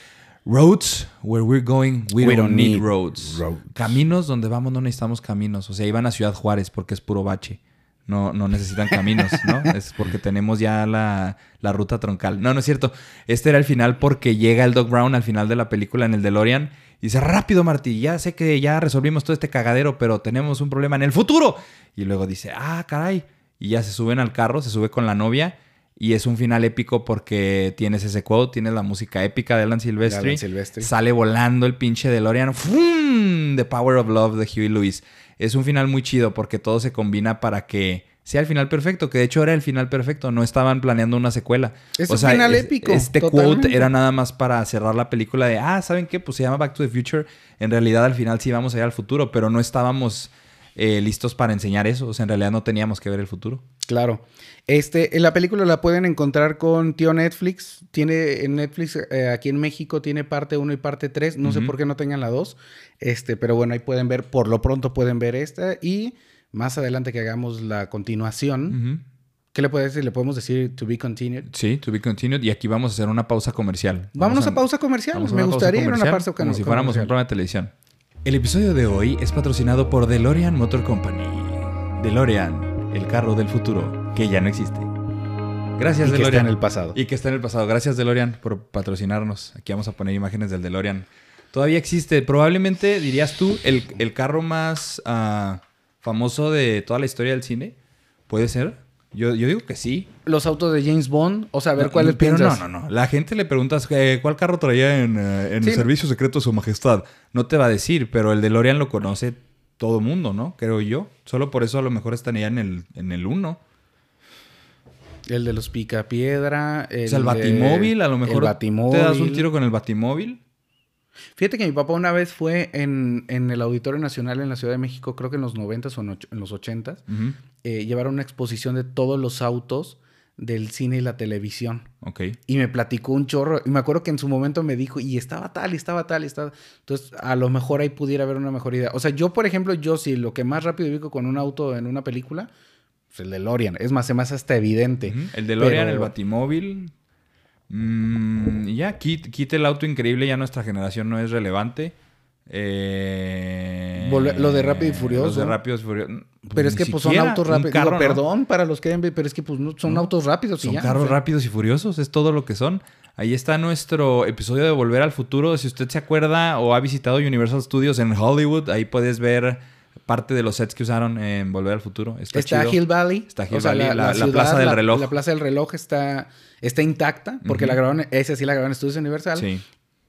Roads, where we're going, we, don't, need, roads. roads. Caminos donde vamos no necesitamos caminos. O sea, iban a Ciudad Juárez porque es puro bache. No, no necesitan caminos, ¿no? es porque tenemos ya la, la ruta troncal. No, no es cierto. Este era el final porque llega el Doc Brown al final de la película en el DeLorean y dice, rápido Marty, ya sé que ya resolvimos todo este cagadero, pero tenemos un problema en el futuro. Y luego dice, ah, caray. Y ya se suben al carro, se sube con la novia Y es un final épico porque tienes ese quote, tienes la música épica de Alan Silvestri. Alan Silvestri. Sale volando el pinche DeLorean. ¡Fum! The Power of Love de Huey Lewis. Es un final muy chido porque todo se combina para que sea el final perfecto, que de hecho era el final perfecto, no estaban planeando una secuela. Es un final es- épico, Este totalmente. quote era nada más para cerrar la película de, ah, ¿saben qué? Pues se llama Back to the Future. En realidad al final sí vamos a ir al futuro, pero no estábamos eh, listos para enseñar eso. O sea, en realidad no teníamos que ver el futuro. Claro. Este, en la película la pueden encontrar con Tío Netflix. Tiene en Netflix eh, aquí en México tiene parte 1 y parte 3. No sé por qué no tengan la 2. Este, pero bueno, ahí pueden ver, por lo pronto pueden ver esta. Y más adelante que hagamos la continuación. ¿qué le puede decir? Le podemos decir to be continued. Sí, to be continued. Y aquí vamos a hacer una pausa comercial. Vámonos Vamos a, pausa comercial. a Me gustaría ir a una pausa Como si fuéramos un programa de televisión. El episodio de hoy es patrocinado por DeLorean Motor Company. DeLorean, el carro del futuro, que ya no existe. Gracias, Y que está DeLorean. en el pasado. Y que está en el pasado. Gracias, DeLorean, por patrocinarnos. Aquí vamos a poner imágenes del DeLorean. Todavía existe. Probablemente, dirías tú, el, el carro más ah, famoso de toda la historia del cine. ¿Puede ser? Yo, yo digo que sí. Los autos de James Bond. O sea, a ver No, cuáles pero piensas. no, no, no. La gente le preguntas eh, cuál carro traía en, eh, en Sí. el servicio secreto de su majestad. No te va a decir, pero el DeLorean lo conoce todo mundo, ¿no? Creo yo. Solo por eso a lo mejor estaría en el, en el 1. El de los picapiedra. O sea, el de- Batimóvil, a lo mejor el Batimóvil. te das un tiro con el Batimóvil. Fíjate que mi papá una vez fue en, en el Auditorio Nacional en la Ciudad de México, creo que en los 90 o en, los 80 Ujú. eh, llevaron una exposición de todos los autos del cine y la televisión. Ok. Y me platicó un chorro. Y me acuerdo que en su momento me dijo, y estaba tal, y estaba tal, y estaba. Entonces, a lo mejor ahí pudiera haber una mejor idea. O sea, yo, por ejemplo, yo sí, lo que más rápido ubico con un auto en una película, pues el DeLorean. Es más, se me hace hasta evidente. Ujú. El DeLorean, Pero- el Batimóvil. Mm, ya, quit- quite el auto increíble, ya nuestra generación no es relevante. Eh, lo de Rápido y Furioso. Los de Rápido y Furioso. Pero es que pues son autos rápidos. Carro, Digo, ¿no? perdón para los que ven, pero es que pues no, son No. autos rápidos y Son ya. carros o sea. rápidos y furiosos, es todo lo que son. Ahí está nuestro episodio de Volver al Futuro. Si usted se acuerda o ha visitado Universal Studios en Hollywood, ahí puedes ver parte de los sets que usaron en Volver al Futuro. Está, Está chido. Hill Valley. Está Hill Valley, la- la Plaza del Reloj. La Plaza del Reloj está, está intacta, porque Ujú. la grabaron, esa sí la grabaron en Estudios Universal. Sí.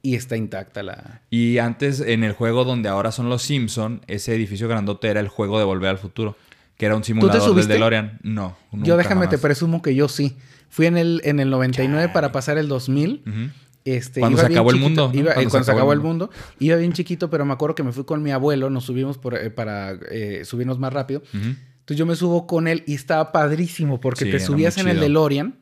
Y está intacta la... Y antes, en el juego donde ahora son los Simpson, ese edificio grandote era el juego de Volver al Futuro. Que era un simulador del subiste? DeLorean. No. yo déjame, te presumo que yo sí. Fui en el, en el 99 Chale. para pasar el 2000. Ujú. Este, Cuando iba se acabó el chiquito, mundo, iba- eh, Cuando cuando, se se acabó el mundo. Iba bien chiquito, pero me acuerdo que me fui con mi abuelo. Nos subimos por, eh, para eh, subirnos más rápido. Entonces yo me subo con él y estaba padrísimo porque Sí, te subías en el. DeLorean.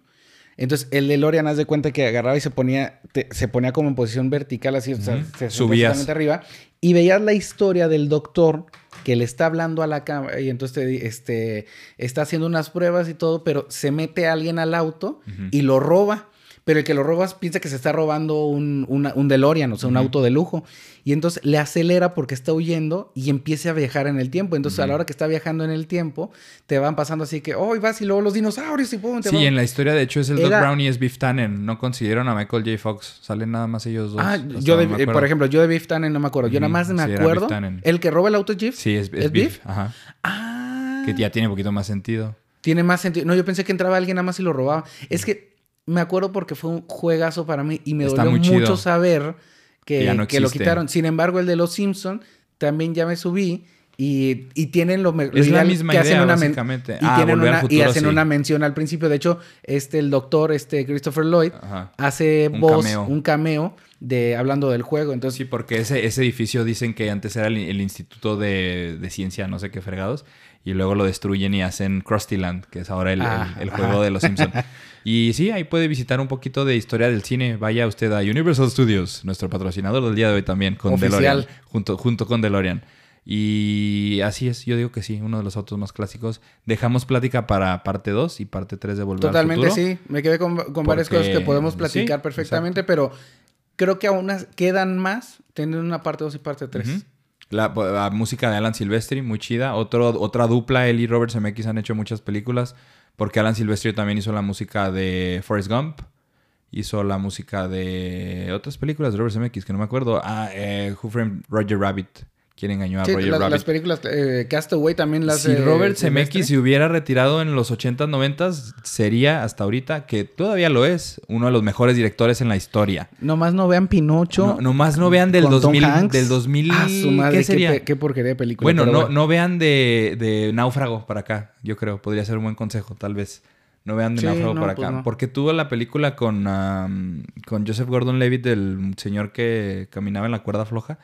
Entonces el DeLorean, haz de cuenta que agarraba y se ponía, te- se ponía como en posición vertical, así, o sea, se Subías. Arriba. Y veías la historia del doctor que le está hablando a la cámara y entonces te este, está haciendo unas pruebas y todo, pero se mete alguien al auto y lo roba. Pero el que lo robas piensa que se está robando un, una- un DeLorean, o sea, un auto de lujo. Y entonces le acelera porque está huyendo y empieza a viajar en el tiempo. Entonces, a la hora que está viajando en el tiempo, te van pasando así que, oh, y vas y luego los dinosaurios y pum, te Sí, van- en la historia de hecho es el Doc Era- Brown y es Biff Tannen. No consiguieron a Michael J. Fox. Salen nada más ellos dos. Ah, yo de- eh, por ejemplo, yo de Biff Tannen no me acuerdo. Yo nada más me sí, acuerdo. El que roba el auto es Jeff. Sí, es, es, ¿Es Biff. Biff? Ajá. Ah. Que ya tiene un poquito más sentido. Tiene más sentido. No, yo pensé que entraba alguien nada más y lo robaba. Es que me acuerdo porque fue un juegazo para mí y me Está dolió chido. mucho saber que, no lo quitaron. Sin embargo, el de los Simpson también ya me subí y, y tienen lo, me- lo Es la misma que hacen una men- básicamente. Y, Ah, tienen y hacen sí. una mención al principio. De hecho, este, el doctor, este Christopher Lloyd, Ajá. hace Un voz, cameo. un cameo de hablando del juego. Entonces, Sí, porque ese, ese edificio dicen que antes era el, el Instituto de, de Ciencia, no sé qué fregados, y luego lo destruyen y hacen Krusty Land, que es ahora el, el- Ah, el juego de los Simpsons. y sí, ahí puede visitar un poquito de historia del cine. Vaya usted a Universal Studios, nuestro patrocinador del día de hoy también, con Oficial. DeLorean, junto, junto con DeLorean. Y así es, yo digo que sí, uno de los autos más clásicos. Dejamos plática para parte 2 y parte 3 de Volver al Totalmente Futuro. sí. Me quedé con, con varias cosas que podemos sí, platicar perfectamente, pero creo que aún quedan más teniendo una parte 2 y parte 3. Ujú. La, la música de Alan Silvestri, muy chida. Otro, otra dupla, él y Robert Zemeckis han hecho muchas películas. Porque Alan Silvestri también hizo la música de Forrest Gump. Hizo la música de otras películas de Robert Zemeckis, que no me acuerdo. Ah, eh, Who Framed Roger Rabbit. Quién engañó a Sí, Roger la- Rabbit. las películas eh, Castaway también las si Robert. Zemeckis se hubiera retirado en los 80s, 90s, sería hasta ahorita, que todavía lo es, uno de los mejores directores en la historia. Nomás no vean Pinocho. No, nomás no vean del con Tom 2000, Hanks. del 2000, Ah, su madre, ¿qué sería? Qué, porquería de película. bueno, no, no vean de, de Náufrago para acá, yo creo, podría ser un buen consejo, tal vez. No vean de Sí, Náufrago no, para pues acá. no. Porque tuvo la película con, con Joseph Gordon-Levitt, del señor que caminaba en la cuerda floja,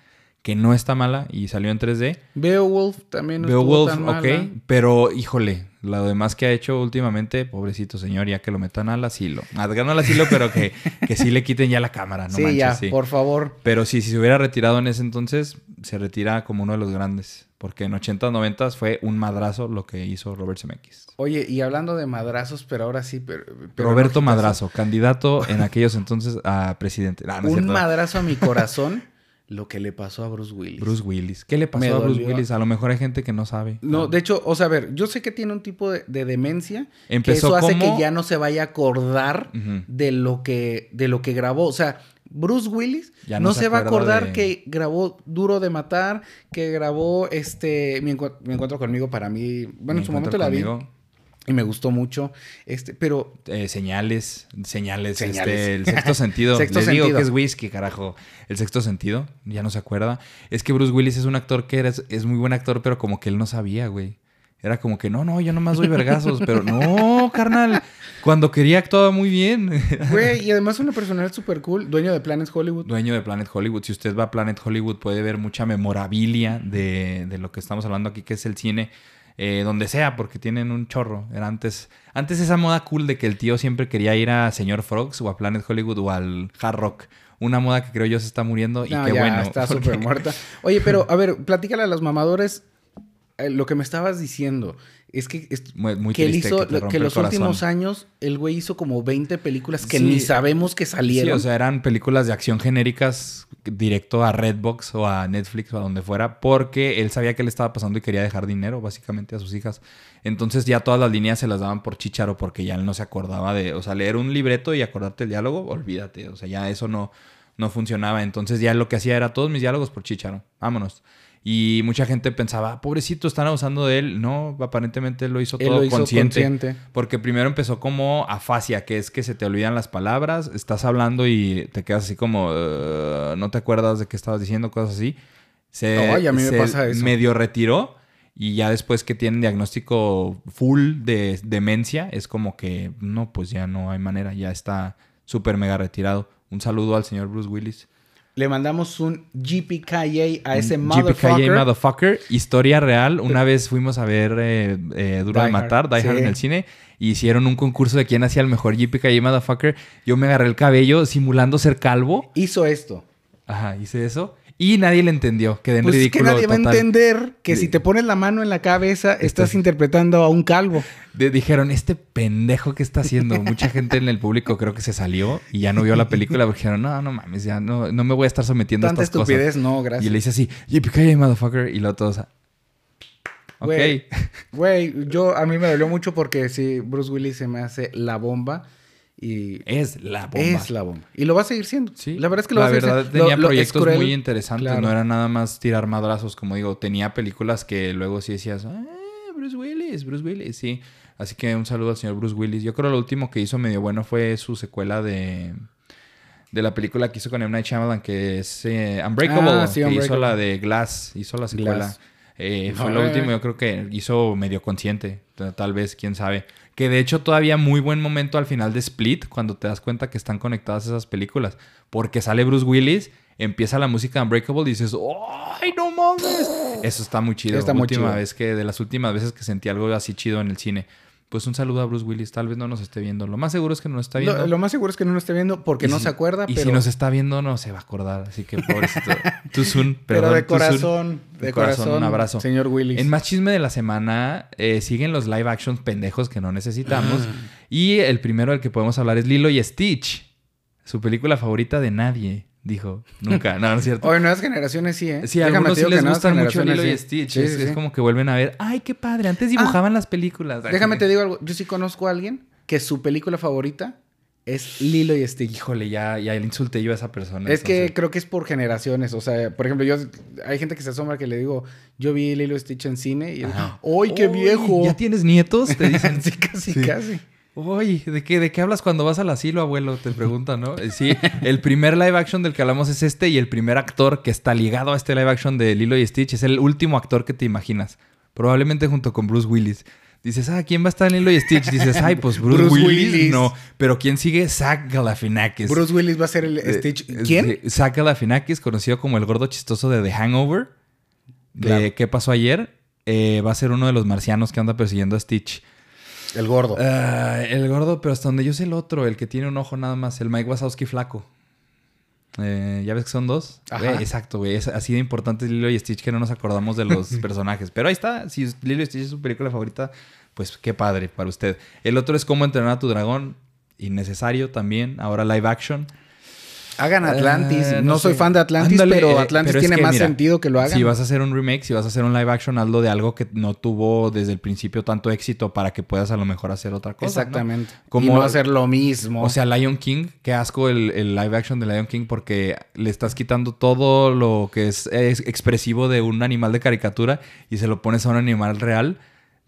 que no está mala y salió en 3D. Beowulf también no estuvo Beowulf, tan ok, mala. pero híjole, lo demás que ha hecho últimamente, pobrecito señor, ya que lo metan al asilo. Ah, no al asilo, pero que, que sí le quiten ya la cámara, no sí, manches, ya, sí. por favor. Pero sí, si se hubiera retirado en ese entonces, se retira como uno de los grandes. Porque en 80 90 fue un madrazo lo que hizo Robert Zemeckis. Oye, y hablando de madrazos, pero ahora sí, pero, pero Roberto no, Madrazo, candidato en aquellos entonces a presidente. Ah, no Un cierto. madrazo a mi corazón, lo que le pasó a Bruce Willis. Bruce Willis. ¿Qué le pasó Me a Bruce dolió. Willis? A lo mejor hay gente que no sabe. No, de hecho, o sea, a ver, yo sé que tiene un tipo de, de demencia Empezó que eso hace como- que ya no se vaya a acordar Ujú. de lo que de lo que grabó, o sea, Bruce Willis Ya no, no se, se va a acuerda acordar de- que grabó Duro de Matar, que grabó este mi, Encu- Mi encuentro conmigo para mí, bueno, Me en su momento la vi. Y me gustó mucho, este, pero Eh, señales, señales, Señales. este, el sexto sentido. Sexto Les digo sentido. que es whisky, carajo. El sexto sentido, ya no se acuerda. Es que Bruce Willis es un actor que era- es muy buen actor, pero como que él no sabía, güey. Era como que, no, no, yo nomás doy vergazos, pero no, carnal. Cuando quería actuaba muy bien. güey, y además una personalidad súper cool, dueño de Planes Hollywood. Dueño de Planet Hollywood. Si usted va a Planet Hollywood puede ver mucha memorabilia de, de lo que estamos hablando aquí, que es el cine. Eh, donde sea, porque tienen un chorro. Era antes, antes esa moda cool de que el tío siempre quería ir a Señor Frogs o a Planet Hollywood o al Hard Rock. Una moda que creo yo se está muriendo y No, qué ya bueno. está porque- súper muerta. Oye, pero a ver, platícale a los mamadores eh, lo que me estabas diciendo. Es que, es- Muy, muy que él triste hizo, que te los últimos años, el güey hizo como 20 películas que Sí. ni sabemos que Sí, salieron. o sea, eran películas de acción genéricas directo a Redbox o a Netflix o a donde fuera, porque él sabía que le estaba pasando y quería dejar dinero básicamente a sus hijas. Entonces ya todas las líneas se las daban por chicharo porque ya él no se acordaba de, o sea, leer un libreto y acordarte el diálogo, olvídate, o sea, ya eso no, no funcionaba. Entonces ya lo que hacía era todos mis diálogos por chicharo, vámonos. Y mucha gente pensaba, "Ah, pobrecito, están abusando de él. No, aparentemente él lo hizo Él todo lo hizo consciente. consciente. Porque primero empezó como afasia, que es que se te olvidan las palabras, estás hablando y te quedas así como, "Uh", no te acuerdas de qué estabas diciendo, cosas así. Se, Ay, a mí me pasa eso. medio retiró y ya después que tienen diagnóstico full de demencia, es como que, no, pues ya no hay manera, ya está súper mega retirado. Un saludo al señor Bruce Willis. Le mandamos un GPKA a ese Un motherfucker. GPKA motherfucker. Historia real. Una vez fuimos a ver eh, eh, Duro Die de Matar, Die Hard en el cine. Y hicieron un concurso de quién hacía el mejor GPKA motherfucker. Yo me agarré el cabello simulando ser calvo. Hizo esto. Ajá, hice eso. Y nadie le entendió. Quedé en Pues es que nadie va a entender que Sí. si te pones la mano en la cabeza, estás interpretando a un calvo. De- dijeron, este pendejo que está haciendo. Mucha gente en el público creo que se salió y ya no vio la película porque dijeron, no, no mames, ya no, no me voy a estar sometiendo Tanta a estas estupidez, cosas. no, Y gracias. le hice así, GPKA motherfucker. Y luego todos, ok. Güey. Güey, yo a mí me dolió mucho porque sí, Bruce Willis se me hace la bomba y Es la bomba. es la bomba. Y lo va a seguir siendo. Sí, La verdad es que lo la va a seguir verdad siendo. tenía Lo- proyectos muy interesantes, Claro. no era nada más tirar madrazos, como digo, tenía películas que luego sí decías, "Ah, Bruce Willis, Bruce Willis, sí. Así que un saludo al señor Bruce Willis. Yo creo que lo último que hizo medio bueno fue su secuela de de la película que hizo con M. Night Shyamalan, que es eh, Unbreakable, Ah, sí, que hizo la de Glass, hizo la secuela. Eh, No, fue lo último, yo creo que hizo medio consciente, tal vez, quién sabe. Que de hecho todavía muy buen momento al final de Split, cuando te das cuenta que están conectadas esas películas. Porque sale Bruce Willis, empieza la música Unbreakable y dices, ¡ay, no mames! Eso está muy chido. Está muy Última chido. vez que, de las últimas veces que sentí algo así chido en el cine. Pues un saludo a Bruce Willis, tal vez no nos esté viendo. Lo más seguro es que no nos está viendo. Lo, lo más seguro es que no lo esté viendo porque Y no si- se acuerda, Y pero, si nos está viendo, no se va a acordar. Así que pobrecito. Too soon. pero perdón, de corazón, de, corazón, un abrazo. señor Willis. En más chisme de la semana, eh, siguen los live actions pendejos que no necesitamos. Ah. Y el primero del que podemos hablar es Lilo y Stitch. Su película favorita de nadie, dijo. Nunca, no, no es cierto. Oye, nuevas generaciones sí, ¿eh? Sí, a algunos sí les gustan mucho Lilo y sí. Stitch. Sí, es, sí, es como que vuelven a ver, ay, qué padre, antes dibujaban las películas. Déjame te digo algo. Yo sí conozco a alguien que su película favorita es Lilo y Stitch. Híjole, ya, ya le insulté yo a esa persona. Es que creo que es por generaciones. O sea, por ejemplo, yo hay gente que se asombra que le digo, yo vi Lilo y Stitch en cine y Ajá. ¡ay, qué viejo! ¿Ya tienes nietos? Te dicen. sí, casi, Sí. casi. Uy, ¿de qué, ¿de qué hablas cuando vas al asilo, abuelo? Te preguntan, ¿no? Eh, Sí, el primer live action del que hablamos es este y el primer actor que está ligado a este live action de Lilo y Stitch es el último actor que te imaginas. Probablemente junto con Bruce Willis. Dices, ah, ¿quién va a estar en Lilo y Stitch? Dices, ay, pues Bruce, Bruce Willis. Willis. No, pero ¿quién sigue? Zach Galifianakis. Bruce Willis va a ser el Eh, Stitch. eh, ¿Quién? sí, Zach Galifianakis, conocido como el gordo chistoso de The Hangover. De Claro. ¿Qué pasó ayer? Eh, va a ser uno de los marcianos que anda persiguiendo a Stitch. El gordo. Ah, el gordo, pero hasta donde yo sé el otro, el que tiene un ojo nada más, el Mike Wazowski flaco. Eh, ¿Ya ves que son dos? Ajá. Exacto, güey. Es así de importante Lilo y Stitch que no nos acordamos de los personajes. Pero ahí está. Si Lilo y Stitch es su película favorita, pues qué padre para usted. El otro es Cómo entrenar a tu dragón. Innecesario también. Ahora live action. Hagan Atlantis. Eh, no, no soy fan de Atlantis, Ándale, pero eh, Atlantis pero tiene que, más mira, sentido que lo hagan. Si vas a hacer un remake, si vas a hacer un live action, hazlo de algo que no tuvo desde el principio tanto éxito para que puedas a lo mejor hacer otra cosa. ¿no? Exactamente. Como- y no hacer lo mismo. O sea, Lion King, qué asco el, el live action de Lion King porque le estás quitando todo lo que es, es expresivo de un animal de caricatura y se lo pones a un animal real,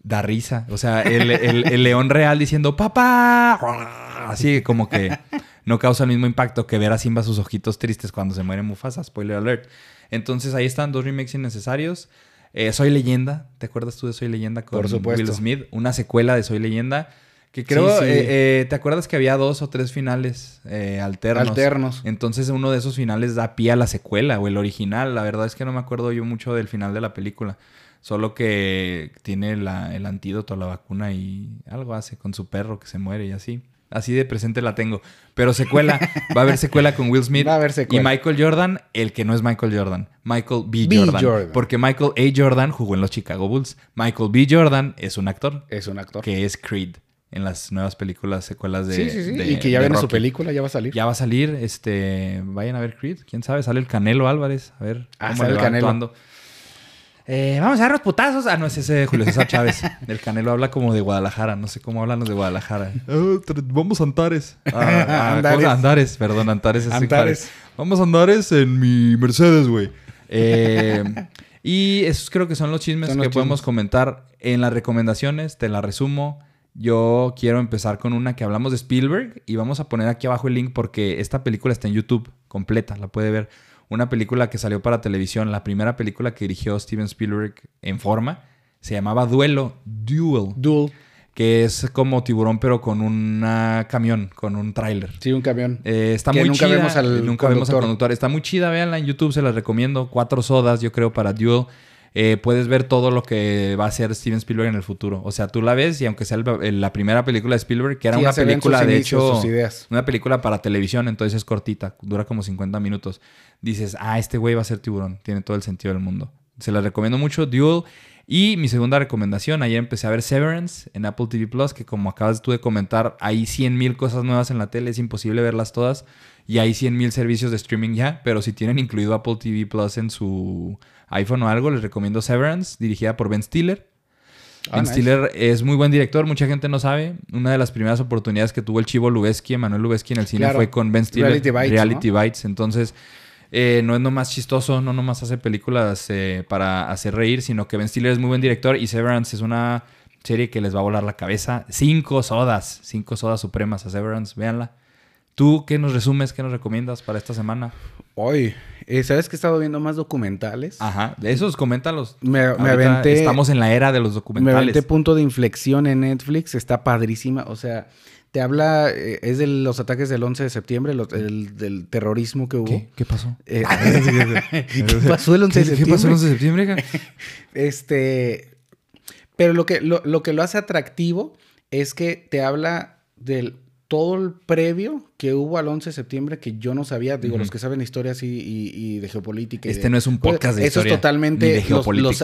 da risa. O sea, el, el- el león real diciendo ¡Papá! Así como que no causa el mismo impacto que ver a Simba sus ojitos tristes cuando se muere Mufasa, spoiler alert. Entonces ahí están dos remakes innecesarios. Eh, Soy Leyenda, ¿te acuerdas tú de Soy Leyenda con Por supuesto. Will Smith? Una secuela de Soy Leyenda. Que creo, Sí, sí. eh, eh, ¿te acuerdas que había dos o tres finales eh, alternos? Alternos. Entonces uno de esos finales da pie a la secuela o el original. La verdad es que no me acuerdo yo mucho del final de la película. Solo que tiene la- el antídoto a la vacuna y algo hace con su perro que se muere y así. Así de presente la tengo. Pero secuela, va a haber secuela con Will Smith. Va a haber. Y Michael Jordan, el que no es Michael Jordan. Michael B. B. Jordan. Jordan. Porque Michael A. Jordan jugó en los Chicago Bulls. Michael B. Jordan es un actor Es un actor. que es Creed en las nuevas películas, secuelas de. sí, sí, sí. de- y que ya viene su película, ya va a salir. Ya va a salir, este, vayan a ver Creed, quién sabe, sale el Canelo Álvarez, a ver Ah, cómo sale le el Canelo. actuando. Eh, vamos a dar los putazos. Ah, no, es ese Julio César Chávez. El Canelo habla como de Guadalajara. No sé cómo hablan los de Guadalajara. Ah, vamos a Antares. Ah, ah, Andares. cosa- Andares, perdón, Antares es Antares. Vamos a Andares en mi Mercedes, güey. Eh, y esos creo que son los chismes Son que podemos comentar en las recomendaciones. Te la resumo. Yo quiero empezar con una que hablamos de Spielberg y vamos a poner aquí abajo el link porque esta película está en YouTube completa, la puede ver. Una película que salió para televisión, la primera película que dirigió Steven Spielberg en forma, se llamaba Duelo, Duel, Duel. que es como tiburón pero con un camión, con un tráiler. Sí, un camión. Eh, está Que muy nunca chida. vemos al nunca vemos al conductor. Está muy chida, véanla en YouTube, se las recomiendo. Cuatro sodas, yo creo, para Duel. Eh, puedes ver todo lo que va a hacer Steven Spielberg en el futuro. O sea, tú la ves y aunque sea el- la primera película de Spielberg, que era Sí, una película, de inicios, hecho, sus ideas. una película para televisión, entonces es cortita, dura como 50 minutos. Dices, ah, este güey va a ser tiburón, tiene todo el sentido del mundo. Se la recomiendo mucho, Duel. Y mi segunda recomendación, ayer empecé a ver Severance en Apple TV Plus, que como acabas tú de comentar, hay 100 mil cosas nuevas en la tele, es imposible verlas todas. Y hay 100 mil servicios de streaming ya, pero si tienen incluido Apple TV Plus en su iPhone o algo, les recomiendo Severance, dirigida por Ben Stiller. Ah, ben nice. Stiller es muy buen director, mucha gente no sabe. Una de las primeras oportunidades que tuvo el chivo Lubeski, Emanuel Lubeski en el cine Claro. fue con Ben Stiller. Reality Bites, Reality Bites. Entonces, eh, no es nomás chistoso, no nomás hace películas eh, para hacer reír, sino que Ben Stiller es muy buen director y Severance es una serie que les va a volar la cabeza. Cinco sodas, cinco sodas supremas a Severance, véanla. ¿Tú qué nos resumes, qué nos recomiendas para esta semana? Hoy, eh, ¿sabes que he estado viendo más documentales? Ajá, de esos coméntalos. Me, me aventé. Estamos en la era de los Me documentales. aventé punto de inflexión en Netflix. Está padrísima. O sea, te habla. eh, es de los ataques del 11 de septiembre, los- el- del terrorismo que hubo. ¿Qué? ¿Qué pasó? Eh, ¿Qué pasó el 11 de ¿Qué- septiembre? ¿Qué pasó el 11 de septiembre? Este. Pero lo que, lo, lo que lo hace atractivo es que te habla del todo el previo que hubo al 11 de septiembre que yo no sabía. Digo, los que saben historias y, y- y de geopolítica. Este de- no es un podcast de Eso historia, es totalmente. de.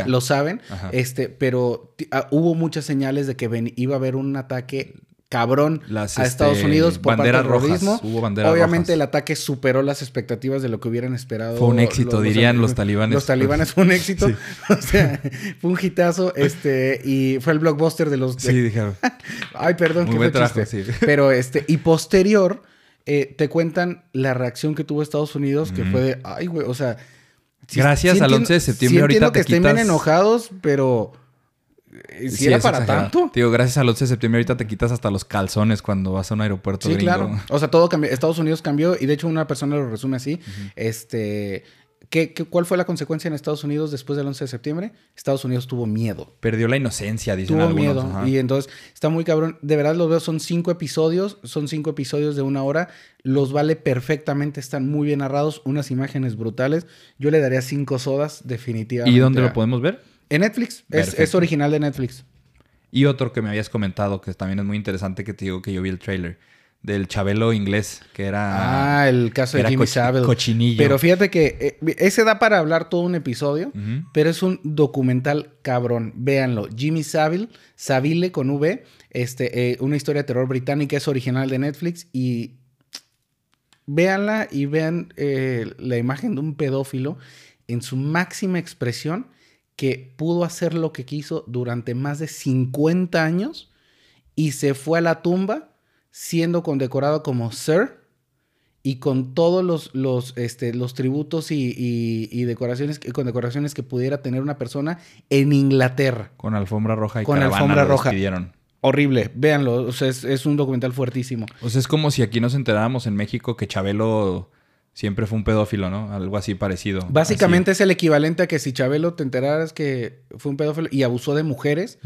Lo, saben. Ajá. Este, pero ah, hubo muchas señales de que ven- iba a haber un ataque cabrón Las, a Estados este, Unidos por parte del rojas. terrorismo. Hubo banderas Obviamente rojas. el ataque superó las expectativas de lo que hubieran esperado. Fue un éxito, dirían los talibanes. Los talibanes fue un éxito. O sea, fue un hitazo. Este, y fue el blockbuster de los. de- Sí, dijeron. Ay, perdón, Muy que fue trabajo, chiste. sí. Pero este, y posterior, eh, te cuentan la reacción que tuvo Estados Unidos, que fue de, ay, güey, o sea. Gracias al entiendo- 11 de septiembre, sí ahorita te que estén bien enojados, pero. Eh, Si era para exagerado. tanto. Digo, gracias al 11 de septiembre ahorita te quitas hasta los calzones cuando vas a un aeropuerto Sí, gringo. claro. O sea, todo cambió. Estados Unidos cambió y de hecho una persona lo resume así. Este. ¿qué, qué, cuál fue la consecuencia en Estados Unidos después del 11 de septiembre? Estados Unidos tuvo miedo. Perdió la inocencia, dicen Tuvo algunos. miedo. ajá. Y entonces está muy cabrón. De verdad los veo, son cinco episodios. Son cinco episodios de una hora. Los vale perfectamente. Están muy bien narrados. Unas imágenes brutales. Yo le daría cinco sodas, definitivamente. ¿Y dónde a- lo podemos ver? En Netflix. Es, es original de Netflix. Y otro que me habías comentado, que también es muy interesante, que te digo que yo vi el trailer, del Chabelo inglés, que era... Ah, el caso de Jimmy cochi- Savile. cochinillo. Pero fíjate que eh, ese da para hablar todo un episodio. Pero es un documental cabrón. Véanlo. Jimmy Savile, Savile con V, este, eh, una historia de terror británica, es original de Netflix. Y véanla y vean eh, la imagen de un pedófilo en su máxima expresión que pudo hacer lo que quiso durante más de 50 años y se fue a la tumba siendo condecorado como Sir y con todos los, los, este, los tributos y, y- y decoraciones, condecoraciones que pudiera tener una persona en Inglaterra. Con alfombra roja y Con alfombra roja. despidieron. Horrible, véanlo, o sea, es, es un documental fuertísimo. O sea, es como si aquí nos enteráramos en México que Chabelo siempre fue un pedófilo, ¿no? Algo así parecido. Básicamente es el equivalente a que si Chabelo te enteraras que fue un pedófilo y abusó de mujeres,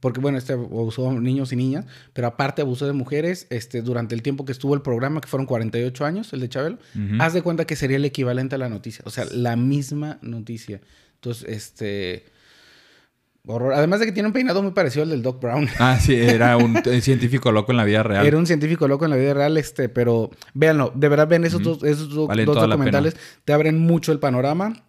porque bueno, este abusó de niños y niñas, pero aparte abusó de mujeres este, durante el tiempo que estuvo el programa, que fueron 48 años, el de Chabelo, haz de cuenta que sería el equivalente a la noticia, o sea, la misma noticia. Entonces, este... Horror. Además de que tiene un peinado muy parecido al del Doc Brown. Ah, sí, era un científico loco en la vida real. Era un científico loco en la vida real, este, pero véanlo, de verdad ven esos dos, esos do- dos documentales, te abren mucho el panorama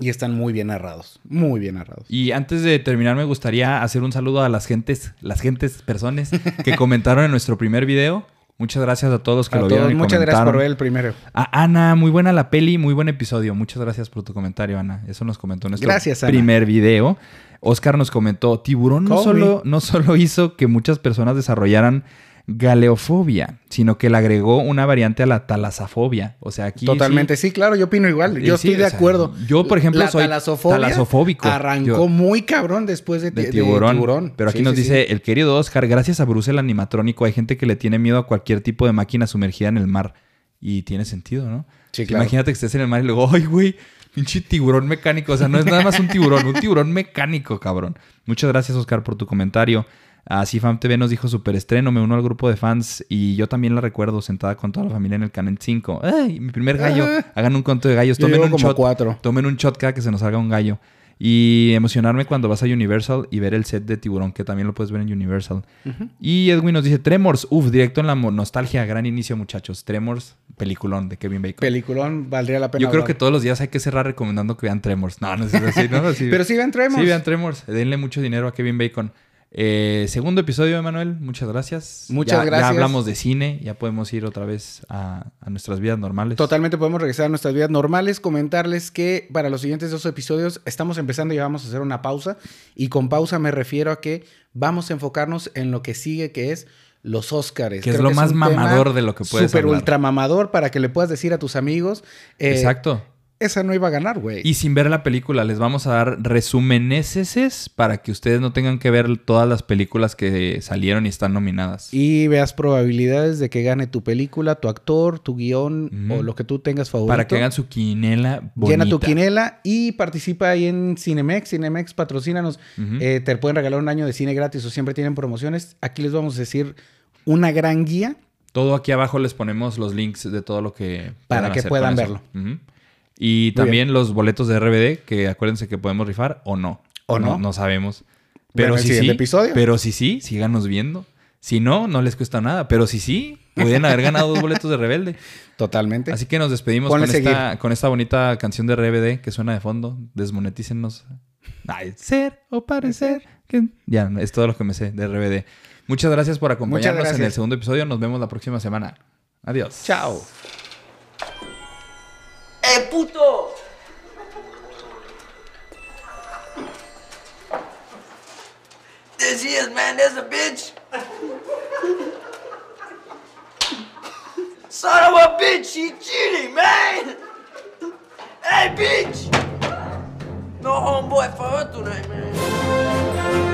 y están muy bien narrados, muy bien narrados. Y antes de terminar, me gustaría hacer un saludo a las gentes, las gentes, personas que comentaron en nuestro primer video. Muchas gracias a todos los que A lo todos, vieron y muchas gracias por ver el primero. A Ana, muy buena la peli, muy buen episodio. Muchas gracias por tu comentario, Ana. Eso nos comentó en nuestro Gracias, primer video. Oscar nos comentó, Tiburón no solo, no solo hizo que muchas personas desarrollaran galeofobia, sino que le agregó una variante a la talasafobia. O sea, aquí Totalmente, sí- sí, claro, yo opino igual. Yo sí, estoy de o sea, acuerdo. yo, por ejemplo, La soy talasofóbico. Arrancó Yo- muy cabrón después de, de de tiburón. Pero aquí Sí, nos dice el querido Oscar, gracias a Bruce el animatrónico hay gente que le tiene miedo a cualquier tipo de máquina sumergida en el mar. Y tiene sentido, ¿no? Sí, claro. Imagínate que estés en el mar y luego, ay, güey, pinche tiburón mecánico. O sea, no es nada más un tiburón, un tiburón mecánico, cabrón. Muchas gracias, Oscar, por tu comentario. Así Fam TV nos dijo super estreno, me uno al grupo de fans y yo también la recuerdo sentada con toda la familia en el Canal 5. ¡Ay! Mi primer gallo. Hagan un conto de gallos. Tomen un shot. cuatro. Tomen un shot cada que se nos salga un gallo. Y emocionarme cuando vas a Universal y ver el set de Tiburón, que también lo puedes ver en Universal. Y Edwin nos dice, Tremors, uff, directo en la nostalgia, gran inicio muchachos. Tremors, peliculón de Kevin Bacon. Peliculón, valdría la pena. Yo creo que todos los días hay que cerrar recomendando que vean Tremors. No, no es así, ¿no? Así- Pero sí ven Tremors. Sí, vean Tremors. Denle mucho dinero a Kevin Bacon. Eh, segundo episodio, Emanuel. Muchas gracias. Muchas Ya- gracias. Ya hablamos de cine. Ya podemos ir otra vez a, a nuestras vidas normales. Totalmente podemos regresar a nuestras vidas normales, comentarles que para los siguientes dos episodios estamos empezando y vamos a hacer una pausa. Y con pausa me refiero a que vamos a enfocarnos en lo que sigue, que es los Óscares. Que es lo más mamador de lo que puedes Súper ultra mamador para que le puedas decir a tus amigos. eh, Exacto. Esa no iba a ganar, güey. Y sin ver la película, les vamos a dar resúmenes para que ustedes no tengan que ver todas las películas que salieron y están nominadas. Y veas probabilidades de que gane tu película, tu actor, tu guion o lo que tú tengas favorito. para que hagan su quinela bonita. Llena tu quinela y participa ahí en Cinemex. Cinemex, patrocínanos. Ujú. Eh, te pueden regalar un año de cine gratis o siempre tienen promociones. Aquí les vamos a decir una gran guía. Todo aquí abajo les ponemos los links de todo lo que... Para que puedan. Ujú. Y también los boletos de RBD, que acuérdense que podemos rifar o no. ¿O no? No, sabemos. Pero si sí, episodio. pero si sí, síganos viendo. Si no, no les cuesta nada. Pero si sí, pueden haber ganado dos boletos de Rebelde. Totalmente. Así que nos despedimos con esta, con esta bonita canción de RBD que suena de fondo. Desmonetícennos. Ay, ser o parecer. Ya, es todo lo que me sé de RBD. Muchas gracias por acompañarnos en el segundo episodio. Nos vemos la próxima semana. Adiós. Chao. ¡Eh, puto! There she is, man. There's a bitch. Son of a bitch, she cheating, man. Hey, bitch. No homeboy for her tonight, man.